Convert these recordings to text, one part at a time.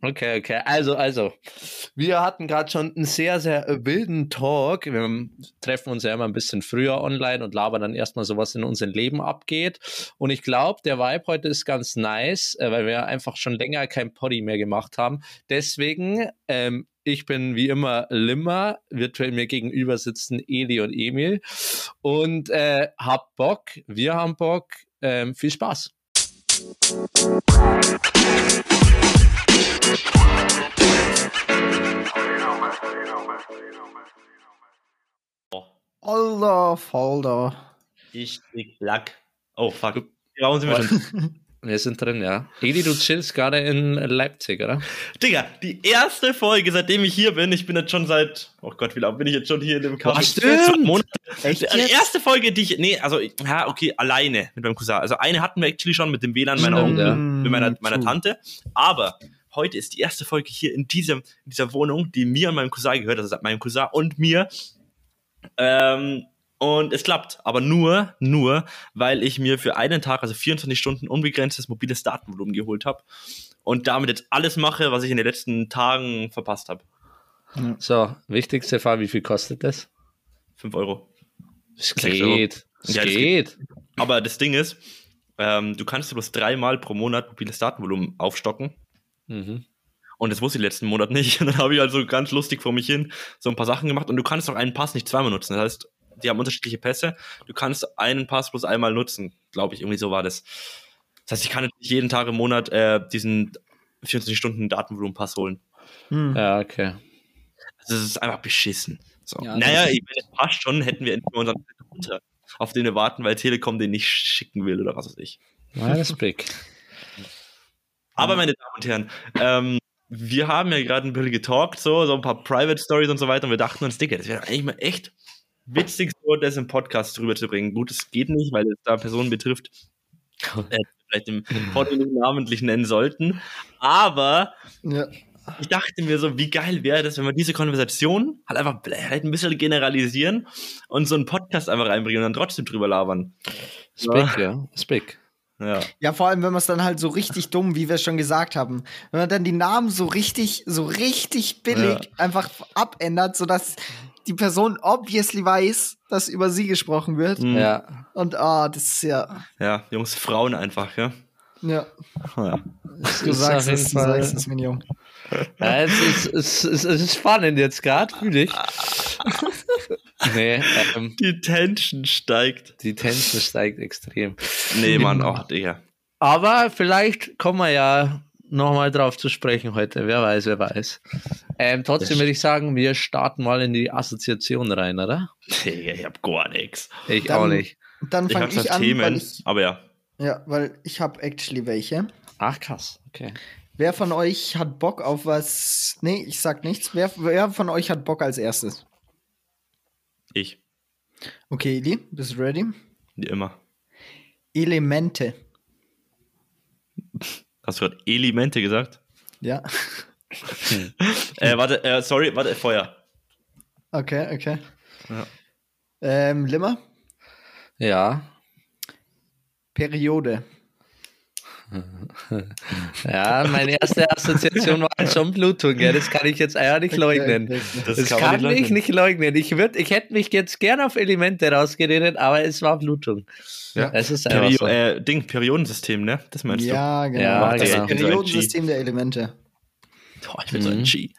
Okay, okay. Also, also, wir hatten gerade schon einen sehr, sehr wilden Talk. Wir treffen uns ja immer ein bisschen früher online und labern dann erstmal so, was in unserem Leben abgeht. Und ich glaube, der Vibe heute ist ganz nice, äh, weil wir einfach schon länger kein Poddy mehr gemacht haben. Deswegen, ähm, ich bin wie immer Limmer, virtuell mir gegenüber sitzen Eli und Emil und äh, hab Bock, wir haben Bock, ähm, viel Spaß. Alter Falter. Ich krieg Lack. Oh fuck. Warum sind wir schon? Wir sind drin, ja. Eli, du chillst gerade in Leipzig, oder? Digga, die erste Folge, seitdem ich hier bin, ich bin jetzt schon seit, oh Gott, wie lange bin ich jetzt schon hier in dem Cast? Stimmt. Monate. Echt die erste Folge, die ich, nee, also, ja, okay, alleine mit meinem Cousin. Also eine hatten wir actually schon mit dem WLAN meiner, Stimmt, ja. mit meiner, meiner Tante. Aber heute ist die erste Folge hier in, diesem, in dieser Wohnung, die mir und meinem Cousin gehört, also meinem Cousin und mir. Ähm, und es klappt, aber nur, nur, weil ich mir für einen Tag, also 24 Stunden, unbegrenztes mobiles Datenvolumen geholt habe und damit jetzt alles mache, was ich in den letzten Tagen verpasst habe. So, wichtigste Frage, wie viel kostet das? 5 Euro. Es geht. Es Ja, das geht. Aber das Ding ist, ähm, du kannst bloß dreimal pro Monat mobiles Datenvolumen aufstocken. Mhm. Und das wusste ich letzten Monat nicht. Und dann habe ich also ganz lustig vor mich hin so ein paar Sachen gemacht. Und du kannst auch einen Pass nicht zweimal nutzen. Das heißt, die haben unterschiedliche Pässe. Du kannst einen Pass bloß einmal nutzen, glaube ich. Irgendwie so war das. Das heißt, ich kann jetzt nicht jeden Tag im Monat äh, diesen 24 Stunden Datenvolumen-Pass holen. Hm. Ja, okay. Also, das ist einfach beschissen. So. Ja, naja, wenn es passt schon, hätten wir endlich unseren Router, auf den wir warten, weil Telekom den nicht schicken will oder was weiß ich. Ja, das ist big. Aber meine Damen und Herren, ähm, wir haben ja gerade ein bisschen getalkt, so, so ein paar Private Stories und so weiter, und wir dachten uns, Digga, das wäre eigentlich mal echt witzig, so das im Podcast drüber zu bringen. Gut, es geht nicht, weil es da Personen betrifft, äh, vielleicht im Podcast nicht namentlich nennen sollten. Aber Ja. ich dachte mir so, wie geil wäre das, wenn wir diese Konversation halt einfach halt ein bisschen generalisieren und so einen Podcast einfach reinbringen und dann trotzdem drüber labern. Big, ja. Ist big. Ja. ja, vor allem, wenn man es dann halt so richtig dumm, wie wir es schon gesagt haben, wenn man dann die Namen so richtig, so richtig billig Ja. einfach abändert, sodass die Person obviously weiß, dass über sie gesprochen wird. Mhm. Ja. Und ah, das ist ja, ja, Jungs, Frauen einfach, ja. ja, ja. Es du sagst es, du sagst es, mein Junge. Ja, es, ist, es, ist, es ist spannend jetzt gerade, fühle ich. nee, ähm, Die Tension steigt. die Tension steigt extrem. Nee, Mann, auch, Digga. Aber vielleicht kommen wir ja nochmal drauf zu sprechen heute. Wer weiß, wer weiß. Ähm, trotzdem würde ich sagen, wir starten mal in die Assoziation rein, oder? Digga, ich hab gar nix. Ich Dann- auch nicht. Dann Ich fange hab ich, zwar an, weil Themen, ich, aber ja. ja, weil ich habe actually welche. Ach, krass. Okay. Wer von euch hat Bock auf was? Nee, ich sag nichts. Wer, wer von euch hat Bock als erstes? Ich. Okay, Eli, bist du ready? Wie immer. Elemente. Hast du gerade Elemente gesagt? Ja. Äh, warte, äh, sorry, warte, Feuer. Okay, okay. Ja. Ähm, Limmer, Ja. Periode. Ja, meine erste Assoziation war halt schon Blutung, gell? Das kann ich jetzt einfach nicht leugnen. Das, Das kann, kann nicht ich leugnen. nicht leugnen. Ich, würd, ich hätte mich jetzt gerne auf Elemente rausgeredet, aber es war Blutung. Ja. Es ist Perio so. äh, Ding, Periodensystem, ne? Das meinst Ja, genau. Ja, das genau. Periodensystem der Elemente. du? Boah, ich bin so Mhm. ein G.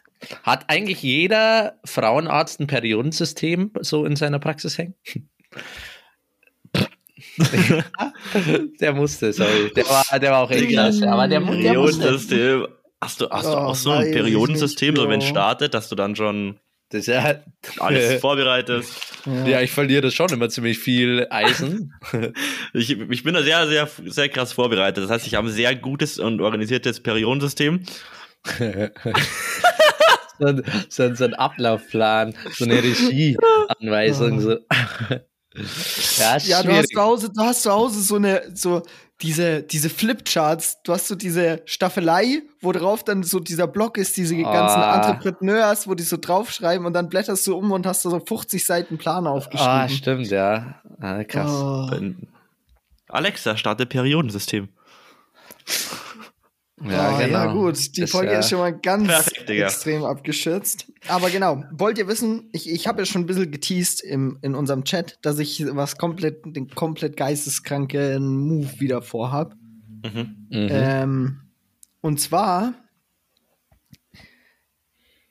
Hat eigentlich jeder Frauenarzt ein Periodensystem so in seiner Praxis hängen? der musste, sorry. Der war, der war auch echt klasse, aber der, mu- der musste. Periodensystem. Hast du, hast du Oh, auch so ein Periodensystem, so wenn es startet, dass du dann schon Das ist ja, alles vorbereitest? ja, ich verliere schon immer ziemlich viel Eisen. Ich, ich bin da sehr, sehr, sehr krass vorbereitet. Das heißt, ich habe ein sehr gutes und organisiertes Periodensystem. so, ein, so, ein, so ein Ablaufplan, so eine Regieanweisung. So. Ja, Ja, du hast zu Hause, du hast zu Hause so eine, so diese, diese Flipcharts, du hast so diese Staffelei, wo drauf dann so dieser Block ist, diese ganzen Ah. Entrepreneurs, wo die so draufschreiben und dann blätterst du um und hast da so 50 Seiten Plan Ah, aufgeschrieben. stimmt, ja. Ah, krass. Oh. Alexa, starte Periodensystem. Ja, genau. ja gut. Die Das, Folge ist schon mal ganz perfekt, extrem abgeschützt. Aber genau, wollt ihr wissen, ich, ich habe ja schon ein bisschen geteased im, in unserem Chat, dass ich was komplett, den komplett geisteskranken Move wieder vorhab. Mhm. Mhm. Ähm, und zwar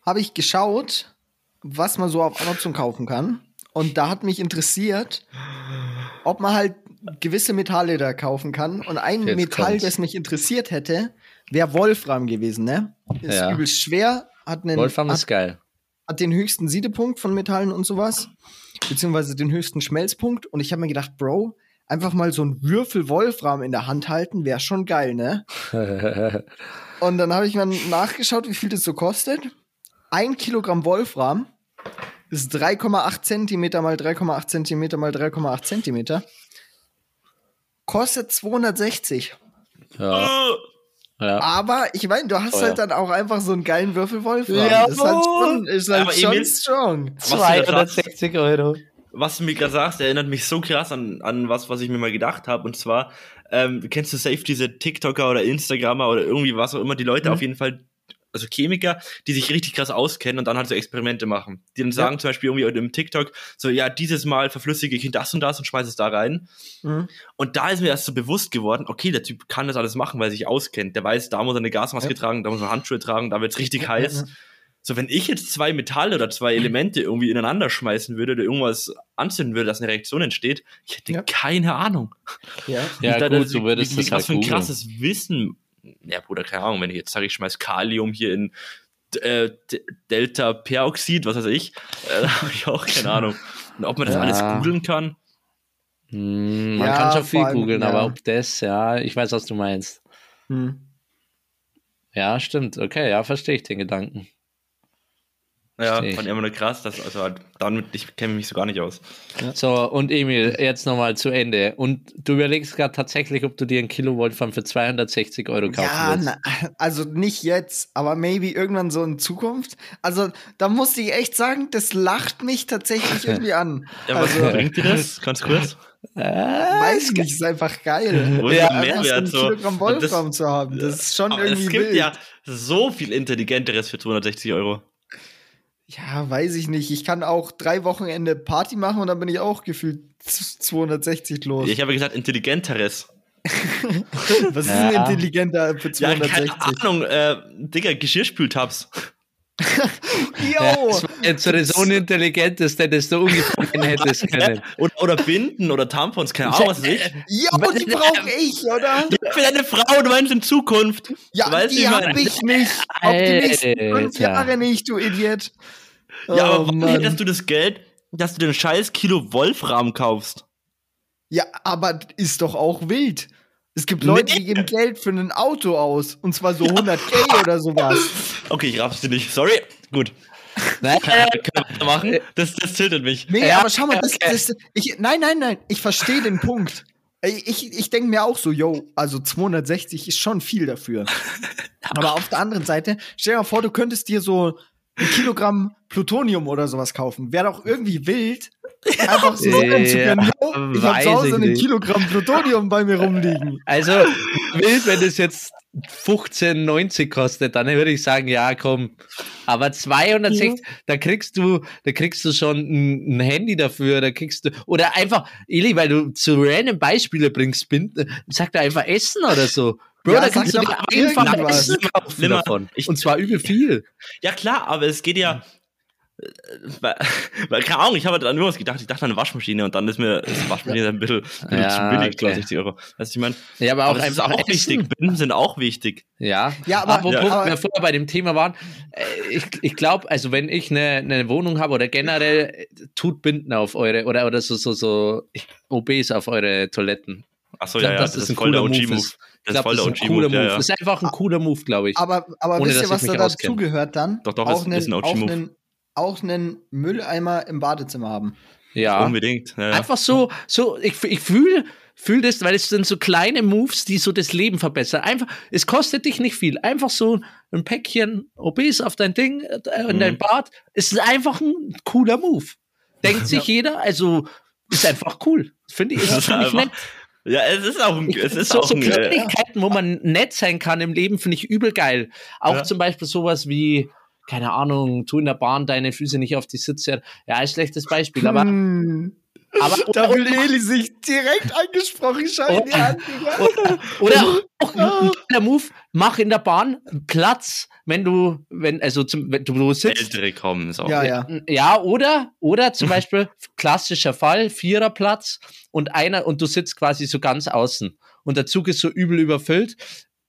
habe ich geschaut, was man so auf Amazon kaufen kann. Und da hat mich interessiert, ob man halt gewisse Metalle da kaufen kann. Und ein Jetzt Metall, kommt's. das mich interessiert hätte, wäre Wolfram gewesen, ne? Ist Ja. übelst schwer, hat, einen, Wolfram hat, ist geil. hat den höchsten Siedepunkt von Metallen und sowas. Beziehungsweise den höchsten Schmelzpunkt. Und ich habe mir gedacht, Bro, einfach mal so ein Würfel Wolfram in der Hand halten, wäre schon geil, ne? Und dann habe ich mal nachgeschaut, wie viel das so kostet. Ein Kilogramm Wolfram ist 3,8 Zentimeter mal 3,8 Zentimeter mal 3,8 Zentimeter. Kostet 260. ja, ja. Aber ich meine, du hast Teuer. halt dann auch einfach so einen geilen Würfel Wolfram. Ja, ist halt schon, ist halt schon Emil- strong. Was du da sagst, 260 Euro. was du mir gerade sagst, erinnert mich so krass an, an was, was ich mir mal gedacht habe. Und zwar, ähm, kennst du safe diese TikToker oder Instagrammer oder irgendwie was auch immer, die Leute Mhm. auf jeden Fall, also Chemiker, die sich richtig krass auskennen und dann halt so Experimente machen. Die dann sagen zum Beispiel irgendwie im TikTok, so, ja, dieses Mal verflüssige ich das und das und schmeiße es da rein. Mhm. Und da ist mir erst so bewusst geworden, okay, der Typ kann das alles machen, weil er sich auskennt. Der weiß, da muss er eine Gasmaske Ja. tragen, da muss er Handschuhe tragen, da wird's richtig Ja, heiß. ja, ja. So, wenn ich jetzt zwei Metalle oder zwei Elemente irgendwie ineinander schmeißen würde oder irgendwas anzünden würde, dass eine Reaktion entsteht, ich hätte Ja. keine Ahnung. Ja. Ja, Da- gut, das- du würdest wie, das wie, halt Was für ein googeln. krasses Wissen. Ja, Bruder, keine Ahnung, wenn ich jetzt sage, ich schmeiß Kalium hier in äh, D- Delta-Peroxid, was weiß ich, äh, da habe ich auch keine Ahnung. Und ob man das Ja. alles googeln kann, Hm, man Ja, kann schon viel allem, googeln, ja. aber ob das, ja, ich weiß, was du meinst. Hm. Ja, stimmt. Okay, ja, verstehe ich den Gedanken. Ja, ich. fand ich immer nur krass, dass, also halt, damit, ich kenne mich so gar nicht aus. So, und Emil, jetzt nochmal zu Ende. Und du überlegst gerade tatsächlich, ob du dir ein Kilo Wolfram für 260 Euro kaufen Ja, willst. na, also nicht jetzt, aber maybe irgendwann so in Zukunft. Also da musste ich echt sagen, das lacht mich tatsächlich irgendwie an. Ja, was also, bringt dir das? Ganz kurz. weiß nicht, ist einfach geil. Wo ist Ja, Mehrwert ein so? Kilogramm Und das- Wolfram zu haben, das ist schon Aber irgendwie es gibt wild. ja so viel Intelligenteres für 260 Euro. Ja, weiß ich nicht. Ich kann auch drei Wochenende Party machen und dann bin ich auch gefühlt z- 260 los. Ich habe gesagt, intelligenteres. Was ist Ja. denn intelligenter für Ja, 260? keine Ahnung, äh, Digga, Geschirrspültabs. Ja, Jo! das war jetzt so das Unintelligenteste, das du ungefähr kennen hättest können. Oder, oder Binden oder Tampons, keine Ahnung, was ich. Jo, die brauche ich, oder? Für deine Frau, du meinst in Zukunft. Ja, Weißt die hab ich nicht. Auf die nächsten fünf. Jahre nicht, du Idiot. Ja, aber Oh, warum hättest du das Geld, dass du den scheiß Kilo Wolfram kaufst? Ja, aber ist doch auch wild. Es gibt Leute, die geben Geld für ein Auto aus. Und zwar so 100k oder sowas. Okay, ich raff's dir nicht. Sorry. Gut. Nein, Können wir weitermachen? Das, das tiltet mich. Nee, Ja, aber schau mal, das, okay. das, ich, nein, nein, nein, ich verstehe den Punkt. Ich, ich, ich denke mir auch so, yo, also 260 ist schon viel dafür. Aber auf der anderen Seite, stell dir mal vor, du könntest dir so ein Kilogramm Plutonium oder sowas kaufen. Wäre doch irgendwie wild, einfach so sagen zu können, yo, ich habe zu Hause ein. Kilogramm Plutonium bei mir rumliegen. Also, wild, wenn es jetzt 15,90 kostet, dann würde ich sagen, ja, komm. Aber 260, da kriegst du, da kriegst du schon ein, ein Handy dafür, da kriegst du, oder einfach, Eli, weil du zu random Beispiele bringst, bin, sag da einfach Essen oder so. Bro, Ja, da kannst du doch einfach kaufen Nimmer. davon. Ich- Und zwar übel viel. Ja, klar, aber es geht ja. äh, Weil, weil, keine Ahnung, ich habe halt an irgendwas gedacht. Ich dachte an eine Waschmaschine und dann ist mir das Waschmaschine ein bisschen, ein bisschen Ja, zu billig, okay. 60 Euro. Weißt du, ich meine, Ja, aber auch aber das ist einfach auch wichtig. Binden sind auch wichtig. Ja, Ja, aber- apropos, Ja. wir vorher bei dem Thema waren, äh, ich, ich glaube, also wenn ich eine, eine Wohnung habe oder generell, äh, tut Binden auf eure, oder, oder so, so, so OBs auf eure Toiletten. Achso, Ich ja, ja, das, das ist ein voll der cooler Move OG-Move. Das ist voll der ist ein cooler OG-Move, Move. ja, ja. Das ist einfach ein cooler Move, glaube ich. Aber, aber Ohne, wisst ihr, was da dazugehört dann? Doch, doch, auch ist- ist ein einen, OG-Move. auch einen, auch einen Mülleimer im Badezimmer haben. ja. Unbedingt. Ja, ja. Einfach so, so, ich, ich fühle fühl das, weil es sind so kleine Moves, die so das Leben verbessern. Einfach, es kostet dich nicht viel. Einfach so ein Päckchen OBs auf dein Ding, äh, in Mhm. dein Bad. Es ist einfach ein cooler Move. Denkt sich jeder, also ist einfach cool. Finde ich, ist finde ich nett. Ja, es ist auch ein, es ist so, auch so ein, Kleinigkeiten, wo man nett sein kann im Leben, finde ich übel geil. Auch Ja. zum Beispiel sowas wie, keine Ahnung, tu in der Bahn deine Füße nicht auf die Sitze. Ja, ein schlechtes Beispiel, aber, Hm. aber Da oder, will Eli sich direkt angesprochen. Schau dir an, Digga. oder auch ein geiler Move, mach in der Bahn Platz, wenn du, wenn, also zum, wenn du, sitzt. ältere kommen. Ist auch Ja, ja. Ja, oder, oder zum Beispiel klassischer Fall, Viererplatz und einer, und du sitzt quasi so ganz außen und der Zug ist so übel überfüllt,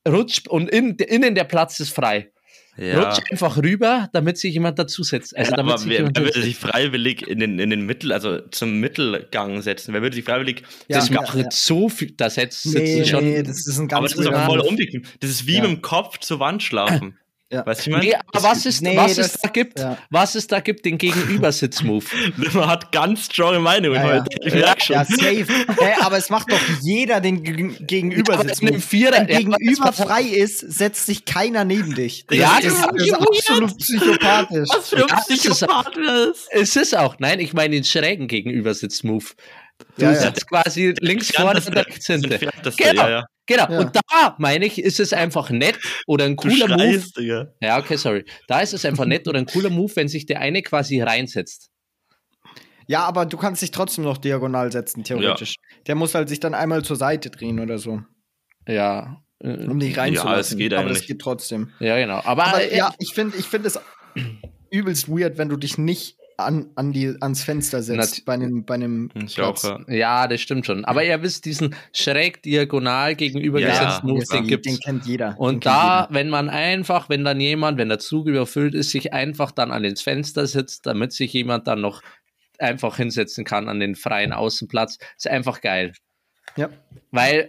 rutscht und in, innen der Platz ist frei. Ja. Rutsch einfach rüber, damit sich jemand dazusetzt. Also Ja, damit aber sich wer, jemand wer würde sich freiwillig in den, in den Mittel, also zum Mittelgang setzen? Wer würde sich freiwillig. Ja, das macht ja. so viel, da setzt sitzen Nee, schon. nee, das ist ein aber ganz das ist weirder voll unbequem. Das ist wie Ja. mit dem Kopf zur Wand schlafen. Ja. Weißt du, ich meine? Nee, aber was ist, Nee, was das- es da gibt, ja. was es da gibt, den Gegenübersitz-Move. Man hat ganz strong Meinungen Ja, ja. heute. Ich merk schon. Ja, safe. Hä, aber es macht doch jeder den Geg- Gegenüber Aber sitzen. in einem Vierer- Wenn ja, Gegenüber frei ist, setzt sich keiner neben dich. Ja, das, ist, das ist absolut psychopathisch. Was für Ja, ein das ist- Psychopath ist. Es ist auch, nein, ich meine den schrägen Gegenübersitz-Move. Du Ja, ja. sitzt quasi links vorne und rechts hinten. Genau. Ja, ja. Genau. Ja. Und da, meine ich, ist es einfach nett oder ein Du cooler Move. schreist, Digga. Ja, okay, sorry. Da ist es einfach nett oder ein cooler Move, wenn sich der eine quasi reinsetzt. Ja, aber du kannst dich trotzdem noch diagonal setzen, theoretisch. Der muss halt sich dann einmal zur Seite drehen oder so, Ja. äh, um dich reinzulassen. es geht aber das eigentlich. geht trotzdem. Ja, genau. Aber, Aber äh, ja, ich finde ich find es übelst weird, wenn du dich nicht an, an die, ans Fenster setzt Nat- bei einem, bei einem Ich auch, Platz. ja. ja, das stimmt schon. Aber ihr wisst, diesen schräg diagonal gegenübergesetzten Ja, Move, den den, gibt's. den kennt jeder. Und da, jeder. wenn man einfach, wenn dann jemand, wenn der Zug überfüllt ist, sich einfach dann an ins Fenster sitzt, damit sich jemand dann noch einfach hinsetzen kann an den freien Außenplatz, ist einfach geil. Ja. Weil,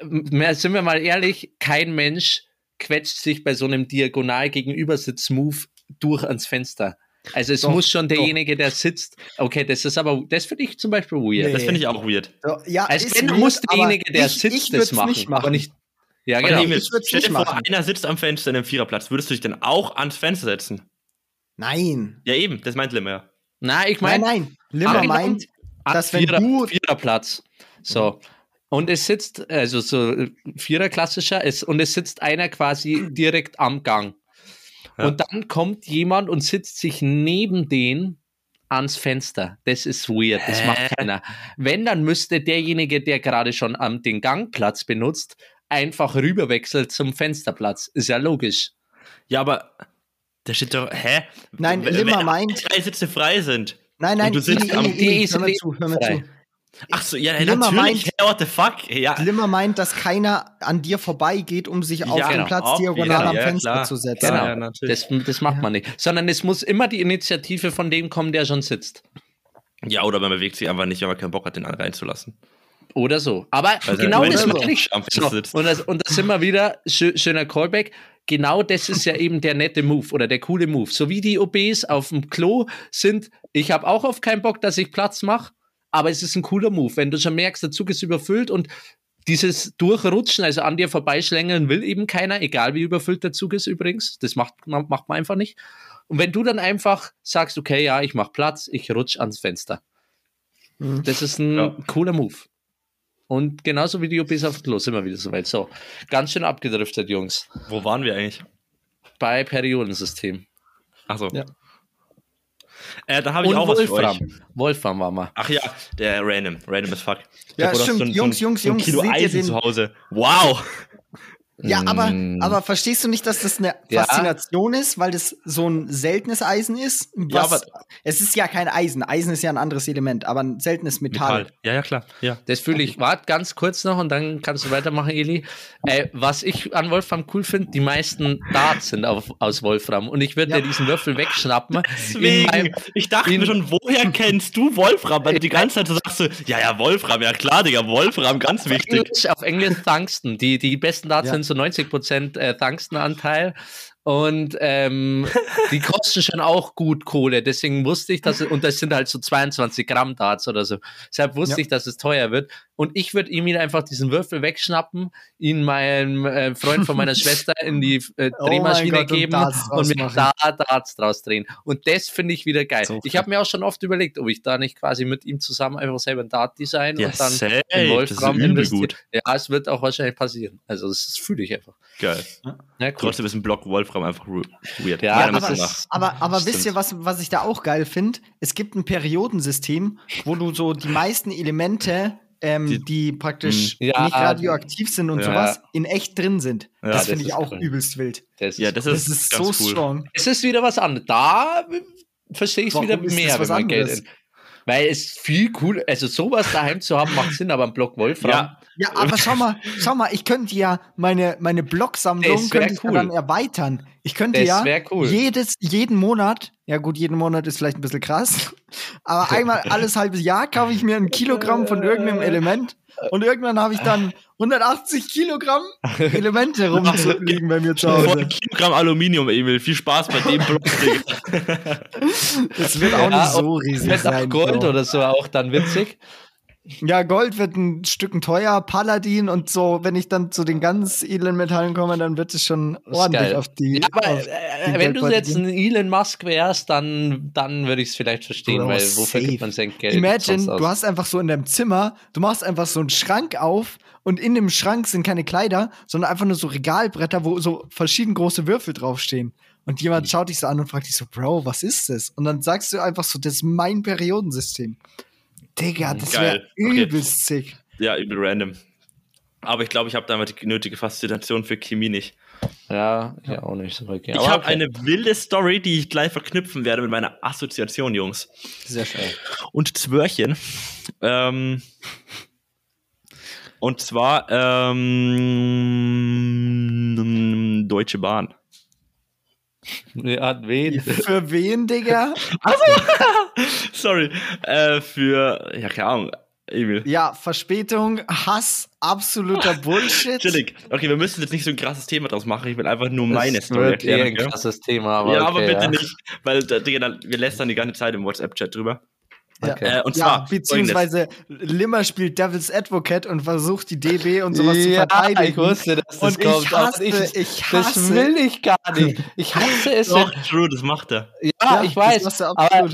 sind wir mal ehrlich, kein Mensch quetscht sich bei so einem diagonal Gegenübersitz-Move durch ans Fenster. Also es Doch, muss schon doch. derjenige, der sitzt. Okay, das ist aber, das finde ich zum Beispiel weird. Nee. Das finde ich auch weird. Ja, Also wenn, weird, muss derjenige, der ich, sitzt, ich das machen, nicht machen. Aber nicht, ja, Aber genau. Emil, ich stell dir nicht vor, machen. einer sitzt am Fenster in einem Viererplatz. Würdest du dich dann auch ans Fenster setzen? Nein. Ja, eben, das meint Limmer. Na, ich Nein, meine, nein. Limmer Aber- meint, dass wenn Vierer, du Viererplatz. So. Und es sitzt, also so äh, Vierer klassischer, ist, und es sitzt einer quasi direkt am Gang. Ja. Und dann kommt jemand und sitzt sich neben den ans Fenster. Das ist weird, das Hä? macht keiner. Wenn, dann müsste derjenige, der gerade schon am, den Gangplatz benutzt, einfach rüberwechseln zum Fensterplatz. Ist ja logisch. Ja, aber da steht doch, hä? Nein, Limmer wenn meint- drei Sitze frei sind. Nein, nein, Und du sitzt am- Die hör mir ist zu, hör mir frei. zu. Ach so, ja, Limmer natürlich. meint- what the fuck? Ja, Limmer meint, dass keiner an dir vorbeigeht, um sich auf Ja, den genau, Platz obvious, diagonal am ja, Fenster klar. zu setzen. Genau. Ja, natürlich. Das, das macht man nicht. Sondern es muss immer die Initiative von dem kommen, der schon sitzt. ja, oder man bewegt sich einfach nicht, wenn man keinen Bock hat, den reinzulassen. Oder so. Aber Also, genau das meine ich. am So, sitzt. und, das, und das sind wir wieder, schö schöner Callback. Genau das ist ja eben der nette Move oder der coole Move. So wie die OBs auf dem Klo sind, ich habe auch auf keinen Bock, dass ich Platz mache, aber es ist ein cooler Move. Wenn du schon merkst, der Zug ist überfüllt und dieses Durchrutschen, also an dir vorbeischlängeln, will eben keiner, egal wie überfüllt der Zug ist übrigens. Das macht, man- macht man einfach nicht. Und wenn du dann einfach sagst, okay, ja, ich mache Platz, ich rutsch ans Fenster. Mhm. Das ist ein Ja. cooler Move. Und genauso wie die OPs auf dem Klo sind wir wieder soweit. So, ganz schön abgedriftet, Jungs. Wo waren wir eigentlich? Bei Periodensystem. Ach so. Ja. Äh, da habe ich Und auch was für euch. Wolfram. Wolfram war mal. Ach ja, der Random. Random as fuck. Ja, stimmt. So ein, Jungs, so ein, Jungs, so ein Jungs, Kilo seht ihr Eisen den- zu Hause. Wow. Ja, aber, Mm. aber verstehst du nicht, dass das eine Ja. Faszination ist, weil das so ein seltenes Eisen ist? Ja, aber- es ist ja kein Eisen. Eisen ist ja ein anderes Element, aber ein seltenes Metall. Metall. Ja, ja, klar. Ja. Das fühle ich. Warte ganz kurz noch und dann kannst du weitermachen, Eli. Äh, was ich an Wolfram cool finde, die meisten Darts sind auf, aus Wolfram. Und ich würde Ja. dir diesen Würfel wegschnappen. Deswegen, meinem- ich dachte mir schon, woher kennst du Wolfram? Weil du die ganze Zeit sagst, so, ja, ja, Wolfram, ja klar, Digga, Wolfram, ganz wichtig. Englisch, auf Englisch Tungsten. Die, die besten Darts Ja. sind so 90% äh, Tungsten-Anteil. Und ähm, die kosten schon auch gut Kohle. Deswegen wusste ich, dass es, und das sind halt so 22 Gramm Darts oder so. Deshalb wusste Ja. ich, dass es teuer wird. Und ich würde ihm einfach diesen Würfel wegschnappen, ihn meinem äh, Freund von meiner Schwester in die äh, Oh Drehmaschine Gott, und geben und mir draus da Darts draus drehen. Und das finde ich wieder geil. So ich habe mir auch schon oft überlegt, ob ich da nicht quasi mit ihm zusammen einfach selber ein Dart design Ja, und dann safe. in Wolfram gut. Ja, es wird auch wahrscheinlich passieren. Also das, das fühle ich einfach. Geil. Ja, cool. Trotzdem ist ein Block Wolfram einfach ru- weird. Ja, das ist- nach. Aber, aber Stimmt. wisst ihr, was, was ich da auch geil finde? Es gibt ein Periodensystem, wo du so die meisten Elemente, ähm, Die- die, praktisch Mm, ja, nicht radioaktiv sind und ja. sowas, in echt drin sind. Ja, das das finde ich ist auch cool. übelst wild. Das Ja, ist das Das ist, ist ganz so cool. strong. Es ist wieder was anderes. Da verstehe ich es wieder ist das mehr, was wenn man Geld anderes? in. Weil es viel cool, also sowas daheim zu haben, macht Sinn, aber ein Block Wolfram. Ja, Ja, aber schau mal, schau mal, ich könnte ja meine, meine Blocksammlung könnte cool. dann erweitern. Ich könnte Das ja cool. jedes, jeden Monat, ja gut, jeden Monat ist vielleicht ein bisschen krass, aber einmal alles halbes Jahr kaufe ich mir ein Kilogramm von irgendeinem Element und irgendwann habe ich dann 180 Kilogramm Elemente rumliegen bei mir zu voll Hause. Kilogramm Aluminium, Emil. Viel Spaß bei dem Block. Das wird auch Ja, nicht so riesig Vielleicht auch sein. Gold Bro. oder so auch dann witzig. Ja, Gold wird ein Stück teuer, Paladin und so, wenn ich dann zu den ganz edlen Metallen komme, dann wird es schon ordentlich geil. auf die. Ja, aber auf äh, die wenn du jetzt ein Elon Musk wärst, dann, dann würde ich es vielleicht verstehen, weil wofür gibt man sein Geld? Imagine, du hast einfach so in deinem Zimmer, du machst einfach so einen Schrank auf und in dem Schrank sind keine Kleider, sondern einfach nur so Regalbretter, wo so verschieden große Würfel draufstehen. Und jemand schaut dich so an und fragt dich so, Bro, was ist das? Und dann sagst du einfach so, das ist mein Periodensystem. Digga, das wäre Geil. Okay. übelst sick. Ja, übel random. Aber ich glaube, ich habe da die nötige Faszination für Chemie nicht. Ja, ja, auch nicht so okay. Ich habe okay. eine wilde Story, die ich gleich verknüpfen werde mit meiner Assoziation, Jungs. Sehr schön. Und Zwörchen. Ähm, und zwar ähm, Deutsche Bahn. Ja, wen? Für wen, Digga? Sorry. Äh, für, ja, keine Ahnung, Emil. Ja, Verspätung, Hass, absoluter Bullshit. Chillig. Okay, wir müssen jetzt nicht so ein krasses Thema draus machen. Ich will einfach nur meine Story wird eh erklären. ein krasses Thema, aber ja, okay, aber bitte ja. nicht, weil da- Digga, dann- wir lästern die ganze Zeit im WhatsApp-Chat drüber. Ja. Okay. Äh, und Ja, zwar, beziehungsweise Limmer spielt Devil's Advocate und versucht die DB und sowas zu ja, verteidigen. ich wusste, dass das Und ich kommt. aber hasse, ich das hasse. will ich gar nicht. Ich hasse es. Doch, Wenn, true, das macht er. ja, ich weiß. Das aber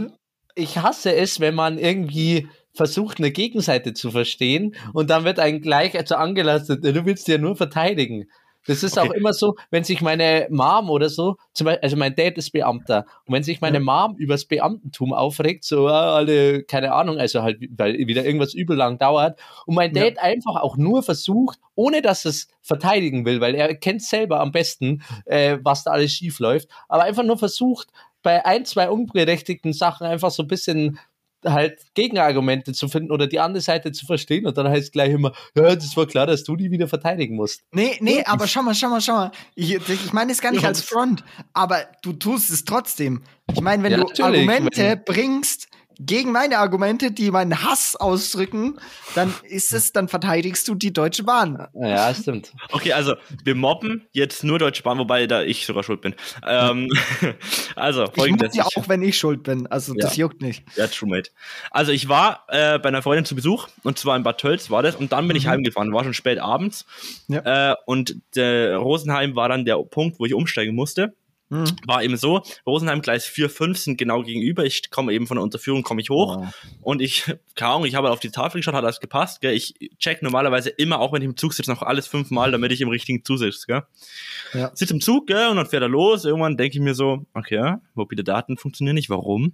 ich hasse es, wenn man irgendwie versucht, eine Gegenseite zu verstehen und dann wird einem gleich also angelastet, du willst ja nur verteidigen. Das ist Okay. auch immer so, wenn sich meine Mom oder so, zum Beispiel, also mein Dad ist Beamter, und wenn sich meine Mom übers Beamtentum aufregt, so ah, alle, keine Ahnung, also halt, weil wieder irgendwas übel lang dauert, und mein Ja. Dad einfach auch nur versucht, ohne dass es verteidigen will, weil er kennt selber am besten, äh, was da alles schief läuft, aber einfach nur versucht, bei ein, zwei unberechtigten Sachen einfach so ein bisschen halt Gegenargumente zu finden oder die andere Seite zu verstehen und dann heißt gleich immer, ja, das war klar, dass du die wieder verteidigen musst. Nee, nee, aber schau mal, schau mal, schau mal. Ich, ich meine es gar nicht als Front, aber du tust es trotzdem. Ich meine, wenn Ja, du Argumente wenn- bringst gegen meine Argumente, die meinen Hass ausdrücken, dann ist es, dann verteidigst du die Deutsche Bahn. Ja, stimmt. Okay, also wir mobben jetzt nur Deutsche Bahn, wobei da ich sogar schuld bin. Ähm, also, Ich folgendes. muss ja auch, wenn ich schuld bin. Also das Ja. juckt nicht. Ja, True Mate. Also ich war äh, bei einer Freundin zu Besuch und zwar in Bad Tölz war das und dann bin ich Mhm. heimgefahren, war schon spät abends Ja. äh, und der Rosenheim war dann der Punkt, wo ich umsteigen musste. Hm. War eben so, Rosenheim Gleis 4, 5 sind genau gegenüber. Ich komme eben von der Unterführung, komme ich hoch Oh. und ich, keine Ahnung, ich habe auf die Tafel geschaut, hat alles gepasst. Gell? Ich check normalerweise immer, auch wenn ich im Zug sitze, noch alles fünfmal, damit ich im richtigen Zug sitze. Gell? Ja. Sitze im Zug gell? und dann fährt er los. Irgendwann denke ich mir so, okay, mobile Daten funktionieren nicht. Warum?